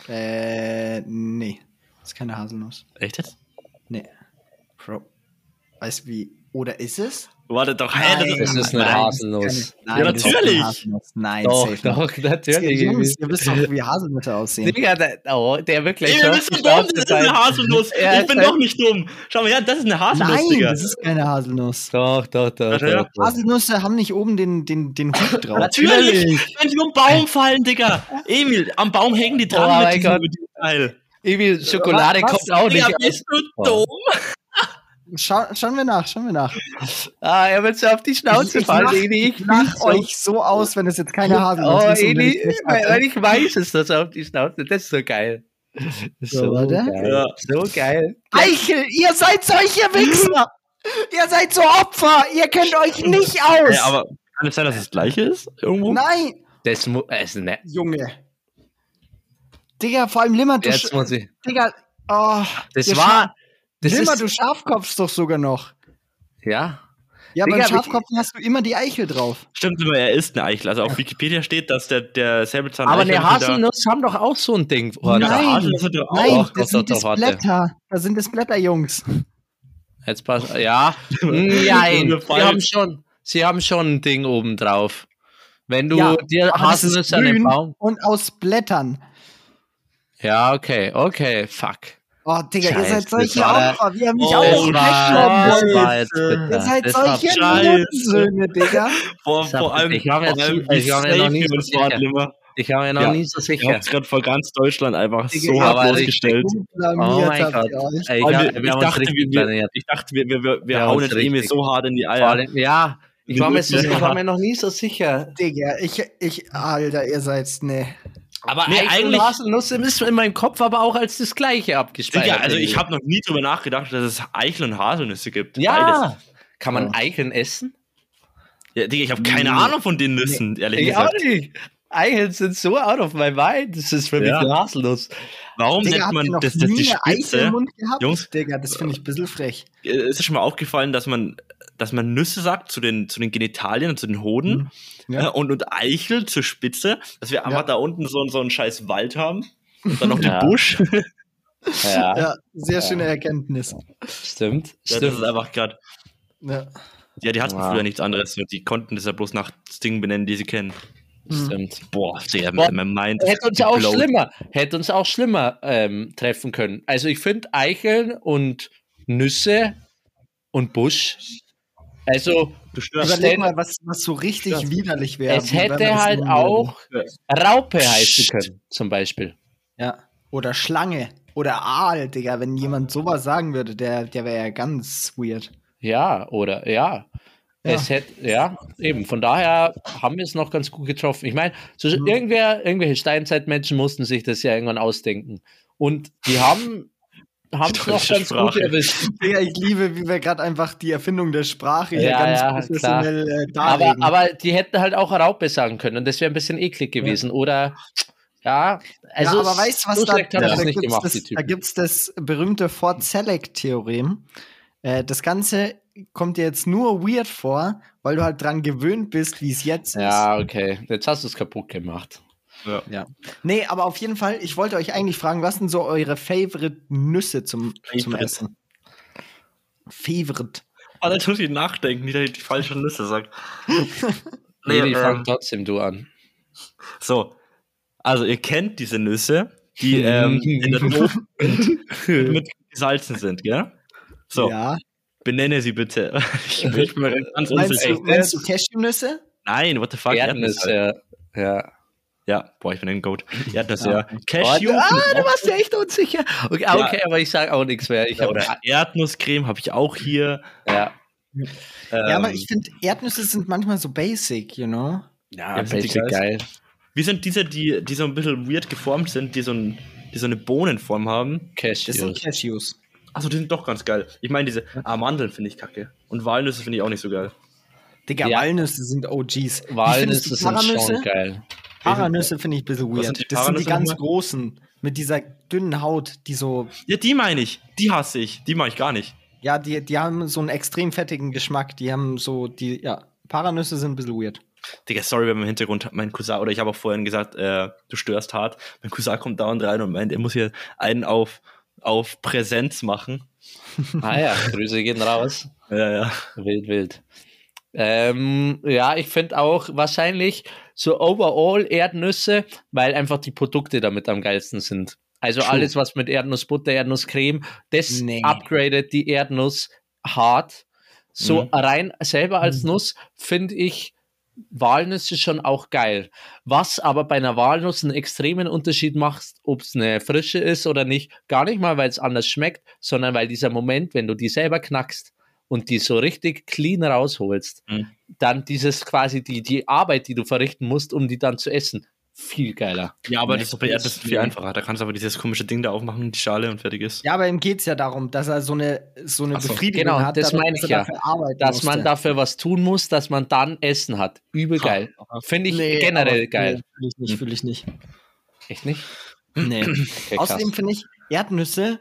Äh, nee. Das ist keine Haselnuss. Echt jetzt? Nee. Bro. Weißt wie? Oder ist es? Warte doch, Nein, Das ist eine Nein, Haselnuss. Nein, Ja, das ist natürlich. Haselnuss. Nein, Doch, safe doch, nicht. natürlich. Jungs, ihr wisst doch, wie Haselnüsse aussehen. Digga, der, oh, der wirklich Ey, das ist auf die dumm, Schnauze das ist eine. Haselnuss. Ja, ich bin das- doch nicht dumm. Schau mal, ja, das ist eine Haselnuss, Nein, Digga. das ist keine Haselnuss. Doch, doch, doch. Ja. doch, doch. Haselnüsse haben nicht oben den, den, den Hut drauf. Natürlich, wenn sie um Baum fallen, Digga. Emil, am Baum hängen die dran Oh mit diesem, Teil. Irgendwie Schokolade Was? kommt auch Digga, nicht bist aus. du dumm? Schau, schauen wir nach, schauen wir nach. Ah, er wird so auf die Schnauze Ich- ich fallen, mach- Eli. Ich lach so. euch so aus, wenn es jetzt keine Oh, ist. und wenn Eli, ich weil, ich weiß es, dass er auf die Schnauze. Das ist so geil. Das ist So, warte. geil. Ja. So geil. Eichel, ihr seid solche Wichser! ihr seid so Opfer! Ihr kennt euch nicht aus! Ey, aber kann es sein, dass es das gleiche ist? Irgendwo? Nein! Das muss. Also, ne. Junge. Digga, vor allem Limmer, du, Jetzt muss ich. Digga, oh, Das war. Das ist, du Schafkopfst doch sogar noch. ja. Ja, Digga, beim Schafkopfen hast du immer die Eichel drauf. Stimmt, aber er ist eine Eichel. Also auf Wikipedia steht, dass der, der Säbelzahn Aber eine wieder- Haselnuss haben doch auch so ein Ding. Oh, Nein. da- Haselnuss hat doch auch- Nein, doch, das sind das. Blätter. Das sind das Blätter, Jungs. Jetzt passt. Ja. Nein. Sie haben schon. Sie haben schon ein Ding oben drauf. Wenn du Ja, dir Haselnüsse an den Baum. und aus Blättern. Ja, okay, okay, fuck. Oh, Digga, ihr seid solche Opfer. Wir haben mich Oh, auch bitter. Ihr seid das solche Scheiße. Nutensöhne, Digga. Vor, Ich vor allem, ich war mir vor allem zu- ich war mir noch nie so das Wort sicher. Limmer. Ich war mir noch Ja. nie so Ihr sicher. habt es gerade vor ganz Deutschland einfach Digga, so hart. Gut Oh mein Gott. Ey, ich, hab- ich, haben uns dachte, richtig wir, ich dachte, wir, wir, wir, wir hauen jetzt Emil richtig- so hart in die Eier. allem- Ja, ich war, mir so, ich war mir noch nie so sicher. Digga, ich, ich, Alter, ihr seid, ne. Aber Nee, Eichel eigentlich- und Haselnuss ist in meinem Kopf aber auch als das Gleiche abgespeichert. Digga, also ich habe noch nie drüber nachgedacht, dass es Eichel und Haselnüsse gibt. Ja, Beides. kann man Ja. Eicheln essen? Ja, Digga, ich habe keine Ahnung von den Nüssen, ehrlich Ich auch gesagt. nicht. Eicheln sind so out of my mind. Das ist für mich Ja. eine Haselnuss. Warum Digga, nennt man das, das die Spitze? Jungs? Digga, das finde ich ein bisschen frech. Äh, Ist es schon mal aufgefallen, dass man, dass man Nüsse sagt zu den, zu den Genitalien und zu den Hoden Ja. und, und Eichel zur Spitze, dass wir einfach Ja. da unten so, so einen scheiß Wald haben und dann noch Ja. den Busch. Ja, Ja, sehr schöne Erkenntnis. stimmt. Ja, das ist stimmt. einfach gerade. Ja. Ja, die hatten Wow. früher nichts anderes. Die konnten das ja bloß nach Dingen benennen, die sie kennen. stimmt. Boah, Digga, Boah, mein Mind. Hätte uns auch geblowt. schlimmer, hätte uns auch schlimmer ähm, treffen können. Also ich finde Eicheln und Nüsse und Busch. Also Du störst. Überleg mal, was, was so richtig Ja. widerlich wäre. es hätte halt auch würden. Raupe heißen können, zum Beispiel. Ja. Oder Schlange. Oder Aal, Digga. Wenn jemand sowas sagen würde, der, der wäre ja ganz weird. Ja, oder ja. Ja. Es hätte, ja, eben. Von daher haben wir es noch ganz gut getroffen. Ich meine, so Mhm. irgendwer, irgendwelche Steinzeitmenschen mussten sich das ja irgendwann ausdenken. Und die haben haben es noch ganz Sprache. gut erwischt. Digga, ich liebe, wie wir gerade einfach die Erfindung der Sprache hier Ja, ganz ja, professionell äh, Aber, darlegen. aber die hätten halt auch Raupe sagen können und das wäre ein bisschen eklig gewesen. Oder ja, also ja, aber weißt du, was so da, schlecht haben da, sie es da da gibt's das berühmte Ford-Select-Theorem. Äh, das Ganze kommt dir jetzt nur weird vor, weil du halt dran gewöhnt bist, wie es jetzt ist. Ja, okay. Jetzt hast du es kaputt gemacht. Ja. Ja. Nee, aber auf jeden Fall, ich wollte euch eigentlich fragen, was sind so eure Favorite Nüsse zum, zum Favorite. Essen? Favorite. Ah, jetzt muss ich nachdenken, nicht, dass ich die falschen Nüsse sagt. Nee, die ähm, fangen trotzdem du an. So, also ihr kennt diese Nüsse, die ähm, in der Ofen mit gesalzen sind, gell? So, Ja. benenne sie bitte. Ich bin mir ganz Meinst unsicher. du, meinst du Cashewnüsse? Nein, what the fuck? Erdnüsse, ja. ja. Ja, boah, ich bin ein Goat. Erdnüsse, Ja. ja. Cashew. ah, du warst ja echt unsicher. Okay, Ja. okay aber ich sage auch nichts mehr. Ich oder Erdnusscreme habe ich auch hier. ja. ja, aber Ähm, ich finde, Erdnüsse sind manchmal so basic, you know? Ja, Ja, basic geil. Wie sind diese, die, die so ein bisschen weird geformt sind, die so, ein, die so eine Bohnenform haben? Das sind Cashews. Cashews. Achso, die sind doch ganz geil. Ich meine, diese ah, Mandeln finde ich kacke. Und Walnüsse finde ich auch nicht so geil. Digga, Ja. Walnüsse sind OGs. Walnüsse sind schon geil. Paranüsse finde ich ein bisschen weird. sind das sind die ganz nochmal? großen. Mit dieser dünnen Haut, die so. Ja, die meine ich. Die hasse ich. Die mag ich gar nicht. Ja, die, die haben so einen extrem fettigen Geschmack. Die haben so. die Ja, Paranüsse sind ein bisschen weird. Digga, sorry, wenn im Hintergrund mein Cousin, oder ich habe auch vorhin gesagt, äh, du störst hart. Mein Cousin kommt dauernd rein und meint, er muss hier einen auf, auf Präsenz machen. Ah ja, Grüße gehen raus. Ja, ja. Wild, wild. Ähm, ja, ich finde auch wahrscheinlich so overall Erdnüsse, weil einfach die Produkte damit am geilsten sind. Also True. alles, was mit Erdnussbutter, Erdnusscreme, das Nee. upgradet die Erdnuss hart. So Mhm. rein selber als Mhm. Nuss finde ich Walnüsse schon auch geil. Was aber bei einer Walnuss einen extremen Unterschied macht, ob es eine frische ist oder nicht, gar nicht mal, weil es anders schmeckt, sondern weil dieser Moment, wenn du die selber knackst und die so richtig clean rausholst, Mhm. dann dieses quasi die, die Arbeit, die du verrichten musst, um die dann zu essen, viel geiler. Ja, aber das ist bei Erdnüssen viel einfacher. Da kannst du aber dieses komische Ding da aufmachen, die Schale und fertig ist. Ja, aber ihm geht es ja darum, dass er so eine, so eine so, Befriedigung genau, hat, das meine dass ich ja. Dass man musste. dafür was tun muss, dass man dann Essen hat. Übel geil. Finde ich Nee, generell aber- geil. Nee, fühl ich nicht, fühl ich nicht. Echt nicht? Nee. Okay, Außerdem finde ich, Erdnüsse,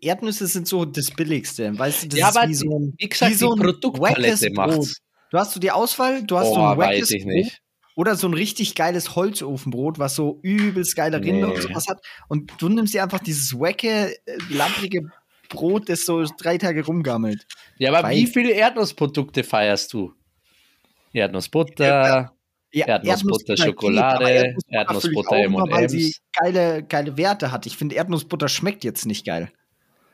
Erdnüsse sind so das Billigste. Weißt du, das ja, ist aber wie so ein, wie gesagt, wie so ein Produktpalette Brot. macht's. Du hast so die Auswahl, du hast so Oh, ein wackes weiß ich Brot nicht. oder so ein richtig geiles Holzofenbrot, was so übelst geile Nee. Rinde und sowas hat. Und du nimmst dir einfach dieses wacke, äh, lapprige Brot, das so drei Tage rumgammelt. Ja, aber Weil- wie viele Erdnussprodukte feierst du? Erdnussbutter, Ja, Erdnussbutter, Erdnussbutter Schokolade, Erdnussbutter Erdnussbutter auch immer, weil M&Ms. sie geile, geile Werte hat. Ich finde, Erdnussbutter schmeckt jetzt nicht geil.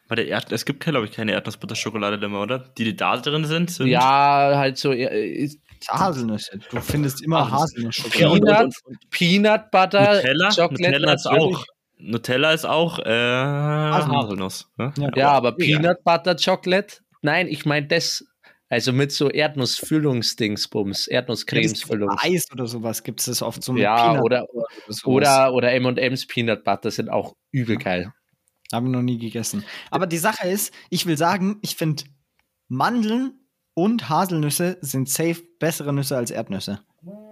Bei der Erd es gibt, glaube ich, keine Erdnussbutter-Schokolade mehr, oder? Die, die da drin sind, sind ja, halt so äh, Haselnüsse. Du findest immer. Haselnüsse. Peanut, Peanut Butter, Nutella, Chocolate Nutella ist auch. Nutella ist auch äh, Haselnuss. ne? Ja, aber Mega. Peanut Butter Chocolate? Nein, ich meine das. Also mit so Erdnussfüllungsdingsbums, Erdnusscremesfüllung. Eis oder sowas gibt es das oft so mit Ja, Peanut oder, oder, oder M&M's Peanut Butter sind auch übel geil. Habe ich noch nie gegessen. Aber die Sache ist, ich will sagen, ich finde Mandeln und Haselnüsse sind safe bessere Nüsse als Erdnüsse.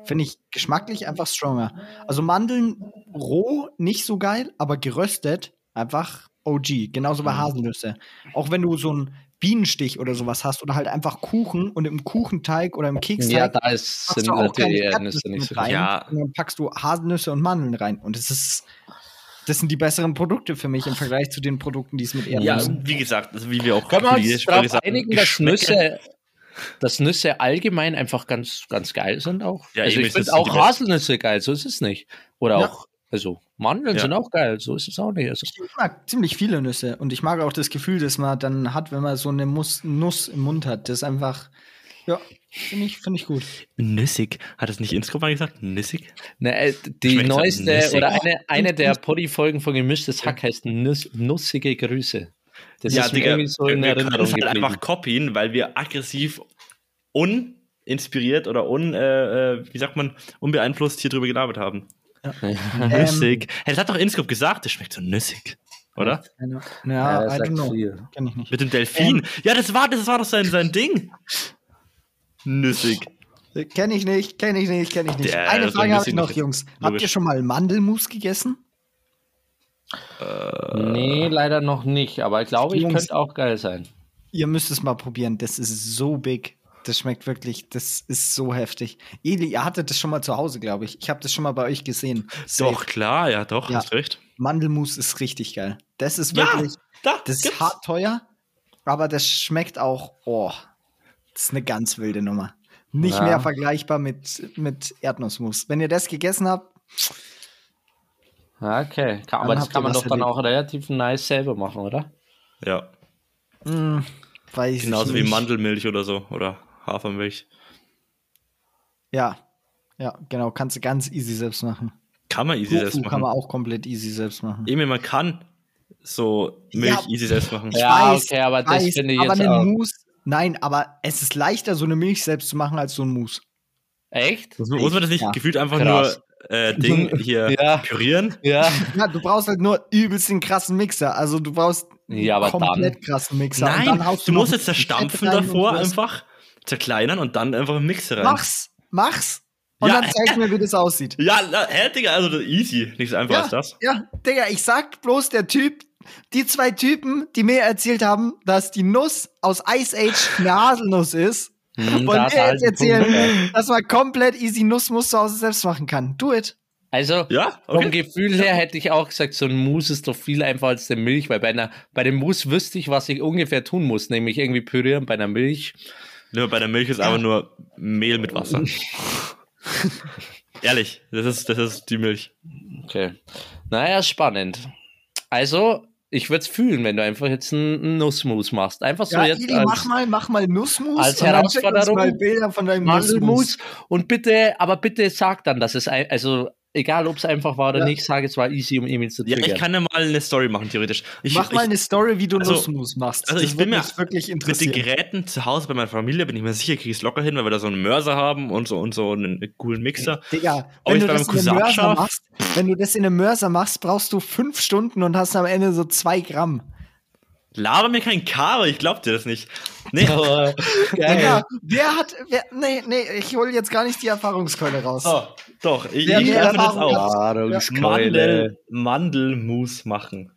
Finde ich geschmacklich einfach stronger. Also Mandeln roh nicht so geil, aber geröstet einfach OG. Genauso bei Mhm. Haselnüsse. Auch wenn du so einen Bienenstich oder sowas hast oder halt einfach Kuchen und im Kuchenteig oder im Keksteig Ja, da ist, sind du auch keine natürlich Erdnüsse nicht so rein. Ja. und dann packst du Haselnüsse und Mandeln rein. Und es ist, das sind die besseren Produkte für mich im Vergleich zu den Produkten, die es mit Ja, Erdnüssen wie gesagt, also wie wir auch Können wir uns darauf sagen, einigen, dass Nüsse, dass Nüsse allgemein einfach ganz, ganz geil sind auch? Ja, also ich finde auch die besten. Haselnüsse geil, so ist es nicht. Oder Ja. auch, also Mandeln Ja. sind auch geil, so ist es auch nicht. Also, Ich mag ziemlich viele Nüsse und ich mag auch das Gefühl, das man dann hat, wenn man so eine Nuss im Mund hat. Das ist einfach, ja, finde ich, finde ich gut. Nüssig. Hat das nicht Inscope mal gesagt? Nüssig? ne, äh, die Schmeckt's neueste oder eine, eine der Poddy-Folgen von Gemischtes Hack heißt Nuss, Nussige Grüße. Das ist mir irgendwie so in wir können es halt geblieben. einfach copien, weil wir aggressiv uninspiriert oder un, äh, äh, wie sagt man, unbeeinflusst hier drüber gelabert haben. Ähm, Nüssig. hey, das hat doch Inscope gesagt, das schmeckt so nüssig. Oder? Ja, Ja, I das don't know. Kenn ich nicht. Mit dem Delfin. ja, das war, das war doch sein, sein Ding. Nüssig. Kenn ich nicht, kenn ich nicht, kenn ich nicht. Der- Eine Frage ist habe ich noch, Jungs. Habt logisch. ihr schon mal Mandelmus gegessen? Nee, leider noch nicht, aber ich glaube, ich Jungs. könnte auch geil sein. Ihr müsst es mal probieren. Das ist so big. Das schmeckt wirklich, das ist so heftig. Eli, ihr hattet das schon mal zu Hause, glaube ich. Ich habe das schon mal bei euch gesehen. Safe. Doch, klar, ja, doch, Ja. hast recht. Mandelmus ist richtig geil. Das ist Ja, wirklich, Da, das ist gibt's. hart teuer, aber das schmeckt auch, oh, das ist eine ganz wilde Nummer. Nicht Ja. mehr vergleichbar mit, mit Erdnussmus. Wenn ihr das gegessen habt, Okay, kann, aber Dann das kann man doch dann erlebt. auch relativ nice selber machen, oder? Ja, mh, weiß genauso ich wie. Mandelmilch oder so. Oder Hafermilch. Ja, ja, genau, kannst du ganz easy selbst machen. Kann man easy Tofu selbst kann machen. man auch komplett easy selbst machen. Eben, man kann so Milch Ja. easy selbst machen. Ja, weiß, okay, aber das weiß, finde ich aber jetzt eine auch- Mousse, nein, aber es ist leichter, so eine Milch selbst zu machen, als so ein Mousse. Echt? Muss man, muss man das nicht Ja. gefühlt einfach Krass. nur äh, Ding hier Ja. pürieren? Ja. Ja, du brauchst halt nur übelst den krassen Mixer. Also du brauchst einen Ja, aber komplett krassen Mixer. Und Nein, dann du musst jetzt zerstampfen davor, einfach zerkleinern und dann einfach im Mixer rein. Mach's, mach's. Und Ja. dann zeig mir, wie das aussieht. Ja, hä, Digga, also das- easy. Nichts einfacher als das. Ja, Digga, ich sag bloß der Typ, die zwei Typen, die mir erzählt haben, dass die Nuss aus Ice Age eine Haselnuss ist, Hm, Wollen er jetzt halt erzählen, Punkt, ja. dass man komplett easy Nussmus zu Hause selbst machen kann? Do it. Also, Ja, vom okay. Gefühl her hätte ich auch gesagt, so ein Mousse ist doch viel einfacher als der Milch, weil bei, einer, bei dem Mousse wüsste ich, was ich ungefähr tun muss, nämlich irgendwie pürieren bei einer Milch. Nur bei der Milch ist aber nur Mehl mit Wasser. Ehrlich, das ist, das ist die Milch. Okay. Naja, spannend. Also, ich würde es fühlen, wenn du einfach jetzt einen Nussmus machst. Einfach so Ja, jetzt Ili, als mach mal, mach mal Nussmus. als Herausforderung mal Bilder von deinem Mandelmus. Nussmus. Und bitte, aber bitte sag dann, dass es, ein, also egal ob es einfach war oder Ja. nicht, sag es war easy, um Emil zu Ja, triggern. ich kann ja mal eine Story machen, theoretisch. Ich, Mach mal ich, eine Story, wie du also- Nussmus machst. also Das ich bin mir wirklich mit den. Geräten zu Hause bei meiner Familie bin ich mir sicher, kriege ich es locker hin, weil wir da so einen Mörser haben und so und so einen coolen Mixer. Digga, wenn du das in Mörser machst, wenn du das in einem Mörser machst, brauchst du fünf Stunden und hast am Ende so zwei Gramm. Laber mir kein Kabel, ich glaub dir das nicht. Nee, Aber, geil. Digga, wer hat, wer, nee, nee, ich hole jetzt gar nicht die Erfahrungskeule raus. oh, doch, ich, Wer ich das auf. Erfahrungskeule. Mandel, Mandelmus machen.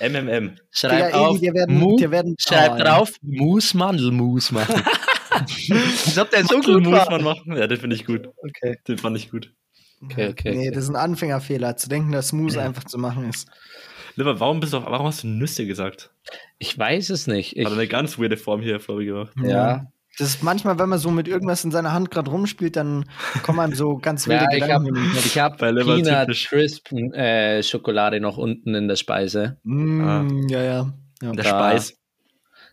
MMM. Schreib Digga, auf, wir werden- Mu, wir werden- schreib Oh, ja. drauf, Mus Mandelmus machen. Als ob der so gut war. man machen. Ja, den finde ich gut. Okay. Den fand ich gut. Okay, okay. Nee, das ist ein Anfängerfehler, zu denken, dass Smooth einfach zu machen ist. Lieber, warum bist du, warum hast du Nüsse gesagt? Ich weiß es nicht. Ich, Hat eine ganz weirde Form hier vorgemacht. ja. Das ist manchmal, wenn man so mit irgendwas in seiner Hand gerade rumspielt, dann kommen einem so ganz wilde Ja, ich habe Gedanken. in ich hab Bei Lever Peanut. Crisp äh, Schokolade noch unten in der Speise. Mm, ja, ja. ja. Der Da. Speis.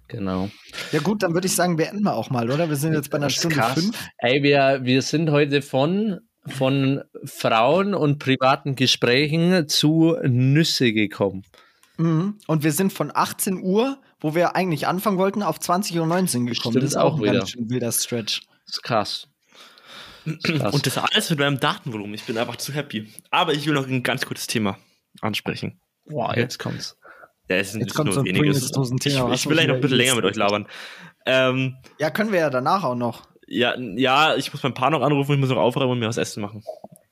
Genau. Ja gut, dann würde ich sagen, beenden wir auch mal, oder? Wir sind jetzt bei einer Stunde krass. fünf. Ey, wir, wir sind heute von, von Frauen und privaten Gesprächen zu Nüsse gekommen. Mhm. Und wir sind von 18 Uhr, wo wir eigentlich anfangen wollten, auf 20.19 Uhr gekommen. Stimmt das ist auch auch ein wieder. ganz schön wilder Stretch. Das ist krass. Das ist krass. Und das alles mit meinem Datenvolumen. Ich bin einfach zu happy. Aber ich will noch ein ganz kurzes Thema ansprechen. Boah, jetzt kommt's. Ja, es sind Jetzt kommt nur so ein weniges. Pringles-Dosen-Thema, Ich, ich will eigentlich noch ein bisschen länger mit euch labern. Ähm, Ja, können wir ja danach auch noch. Ja, ja, ich muss mein Paar noch anrufen, ich muss noch aufräumen und mir was essen machen.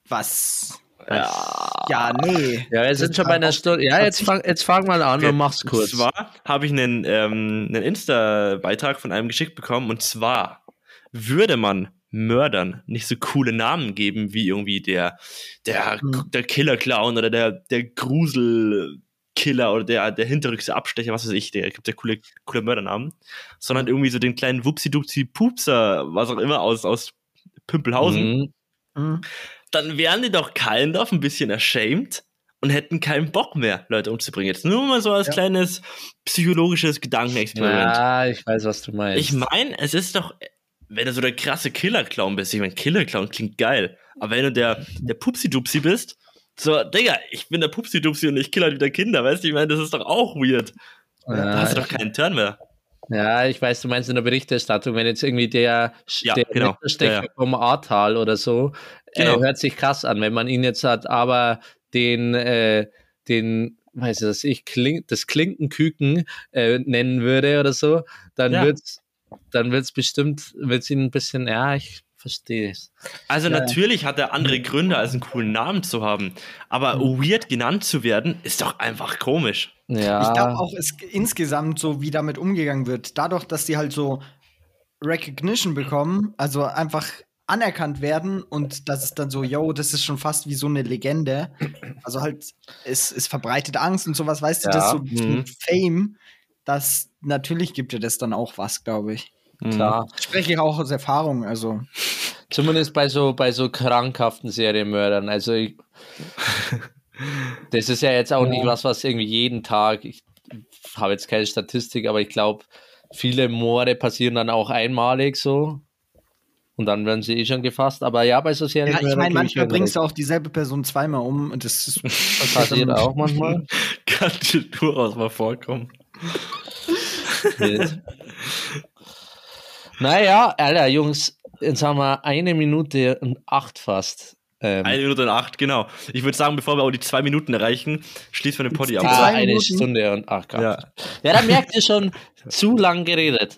Was? Ja. Ja, nee. Ja, wir sind schon bei einer Stunde. Ja, jetzt fang, jetzt fang mal an und mach's Und kurz. zwar habe ich einen, ähm, einen Insta-Beitrag von einem geschickt bekommen und zwar würde man Mördern nicht so coole Namen geben wie irgendwie der, der, Hm. der Killer-Clown oder der, der Grusel-Killer oder der, der hinterrückste Abstecher, was weiß ich, der gibt ja coole, coole Mördernamen, sondern irgendwie so den kleinen Wupsi-Dupsi-Pupser, was auch immer aus, aus Pümpelhausen Mhm. Mhm. dann wären die doch kind of ein bisschen ashamed und hätten keinen Bock mehr, Leute umzubringen. Jetzt nur mal so als Ja. kleines psychologisches Gedankenexperiment. Ja, ich weiß, was du meinst. Ich meine, es ist doch, wenn du so der krasse Killer-Clown bist, ich meine, Killer-Clown klingt geil, aber wenn du der, der Pupsi-Dupsi bist, so, Digga, ich bin der Pupsi-Dupsi und ich kill halt wieder Kinder, weißt du, ich meine, das ist doch auch weird. Da ja, hast du doch keinen Turn mehr. ja, ich weiß, du meinst in der Berichterstattung, wenn jetzt irgendwie der, Ja, der genau. Ja, ja. vom Ahrtal oder so, Genau. äh, hört sich krass an. Wenn man ihn jetzt hat, aber den, äh, den, weiß ich das, ich, Klink, das Klinkenküken äh, nennen würde oder so, dann Ja. wird's, dann wird's bestimmt, wird's ihn ein bisschen, ja, ich verstehe es. Also Ja. natürlich hat er andere Gründe, als einen coolen Namen zu haben, aber Mhm. weird genannt zu werden, ist doch einfach komisch. Ja. Ich glaube auch, es insgesamt so, wie damit umgegangen wird, dadurch, dass die halt so Recognition bekommen, also einfach anerkannt werden und das ist dann so, yo, das ist schon fast wie so eine Legende. Also halt, es, es verbreitet Angst und sowas, weißt du, Ja, das so mhm. mit Fame, das natürlich gibt dir das dann auch was, glaube ich. Klar. Spreche ich auch aus Erfahrung, also. Zumindest bei so, bei so krankhaften Serienmördern. Also ich, das ist ja jetzt auch nicht was, was irgendwie jeden Tag, ich habe jetzt keine Statistik, aber ich glaube, viele Morde passieren dann auch einmalig so. Und dann werden sie eh schon gefasst. Aber ja, bei so Ja, Serienmördern. ich meine, manchmal bringst du auch dieselbe Person zweimal um und das ist Das passiert auch manchmal. Kann dir durchaus mal vorkommen. Wild. Naja, Alter, Jungs, jetzt haben wir eine Minute und acht fast. Ähm, Eine Minute und acht, genau. Ich würde sagen, bevor wir auch die zwei Minuten erreichen, schließen wir den Poddy ab. Die ah, eine Minuten? Stunde und acht. Ja. Ja. ja, da merkt ihr schon, zu lang geredet.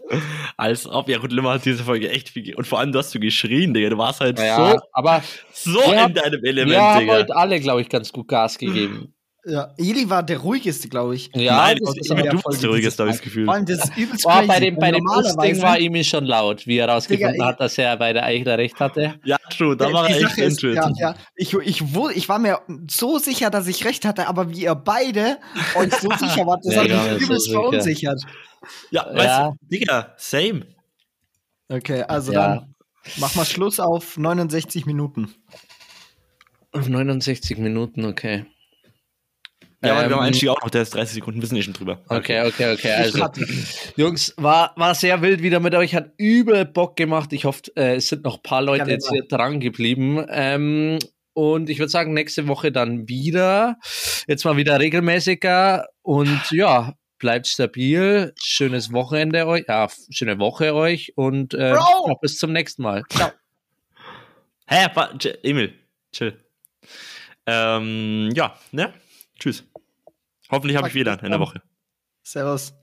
Als ob, ja gut, Limmer hat diese Folge echt viel, ge- und vor allem, du hast so geschrien, Digga, du warst halt Ja, aber so, so wir in haben- deinem wir Element, haben Digga. heute alle, glaube ich, ganz gut Gas gegeben. Ja, Eli war der ruhigste, glaube ich. Ja, Nein, das das ist aber du bist der ruhigste, habe ich das Gefühl. Vor allem, das ist übelst Boah, crazy. bei dem, bei dem Busding normalerweise- war ihm schon laut, wie er herausgefunden Digga, hat, dass er bei der Eichler recht hatte. Ja, true, da war er echt Sache ist, into it. ja, ja, ich, ich, ich war mir so sicher, dass ich recht hatte, aber wie ihr beide euch so sicher wart, das Ja, hat mich so übelst sicher. verunsichert. Ja, Ja. weißt du, Digga, same. Okay, also Ja. dann mach mal Schluss auf 69 Minuten. Auf 69 Minuten, okay. Ja, aber wir Ähm, haben Einstieg auch noch, der ist 30 Sekunden, wir sind eh schon drüber. Okay, okay, okay. Also, hatte- Jungs, war, war sehr wild wieder mit euch, hat übel Bock gemacht. Ich hoffe, äh, es sind noch ein paar Leute jetzt hier dran geblieben. Ähm, und ich würde sagen, nächste Woche dann wieder. Jetzt mal wieder regelmäßiger. Und ja, bleibt stabil. Schönes Wochenende euch. Ja, schöne Woche euch. Und äh, bis zum nächsten Mal. Hä, wa- J- Emil, chill. Ähm, ja, ne? Tschüss. Hoffentlich habe ich wieder in der Woche. Servus.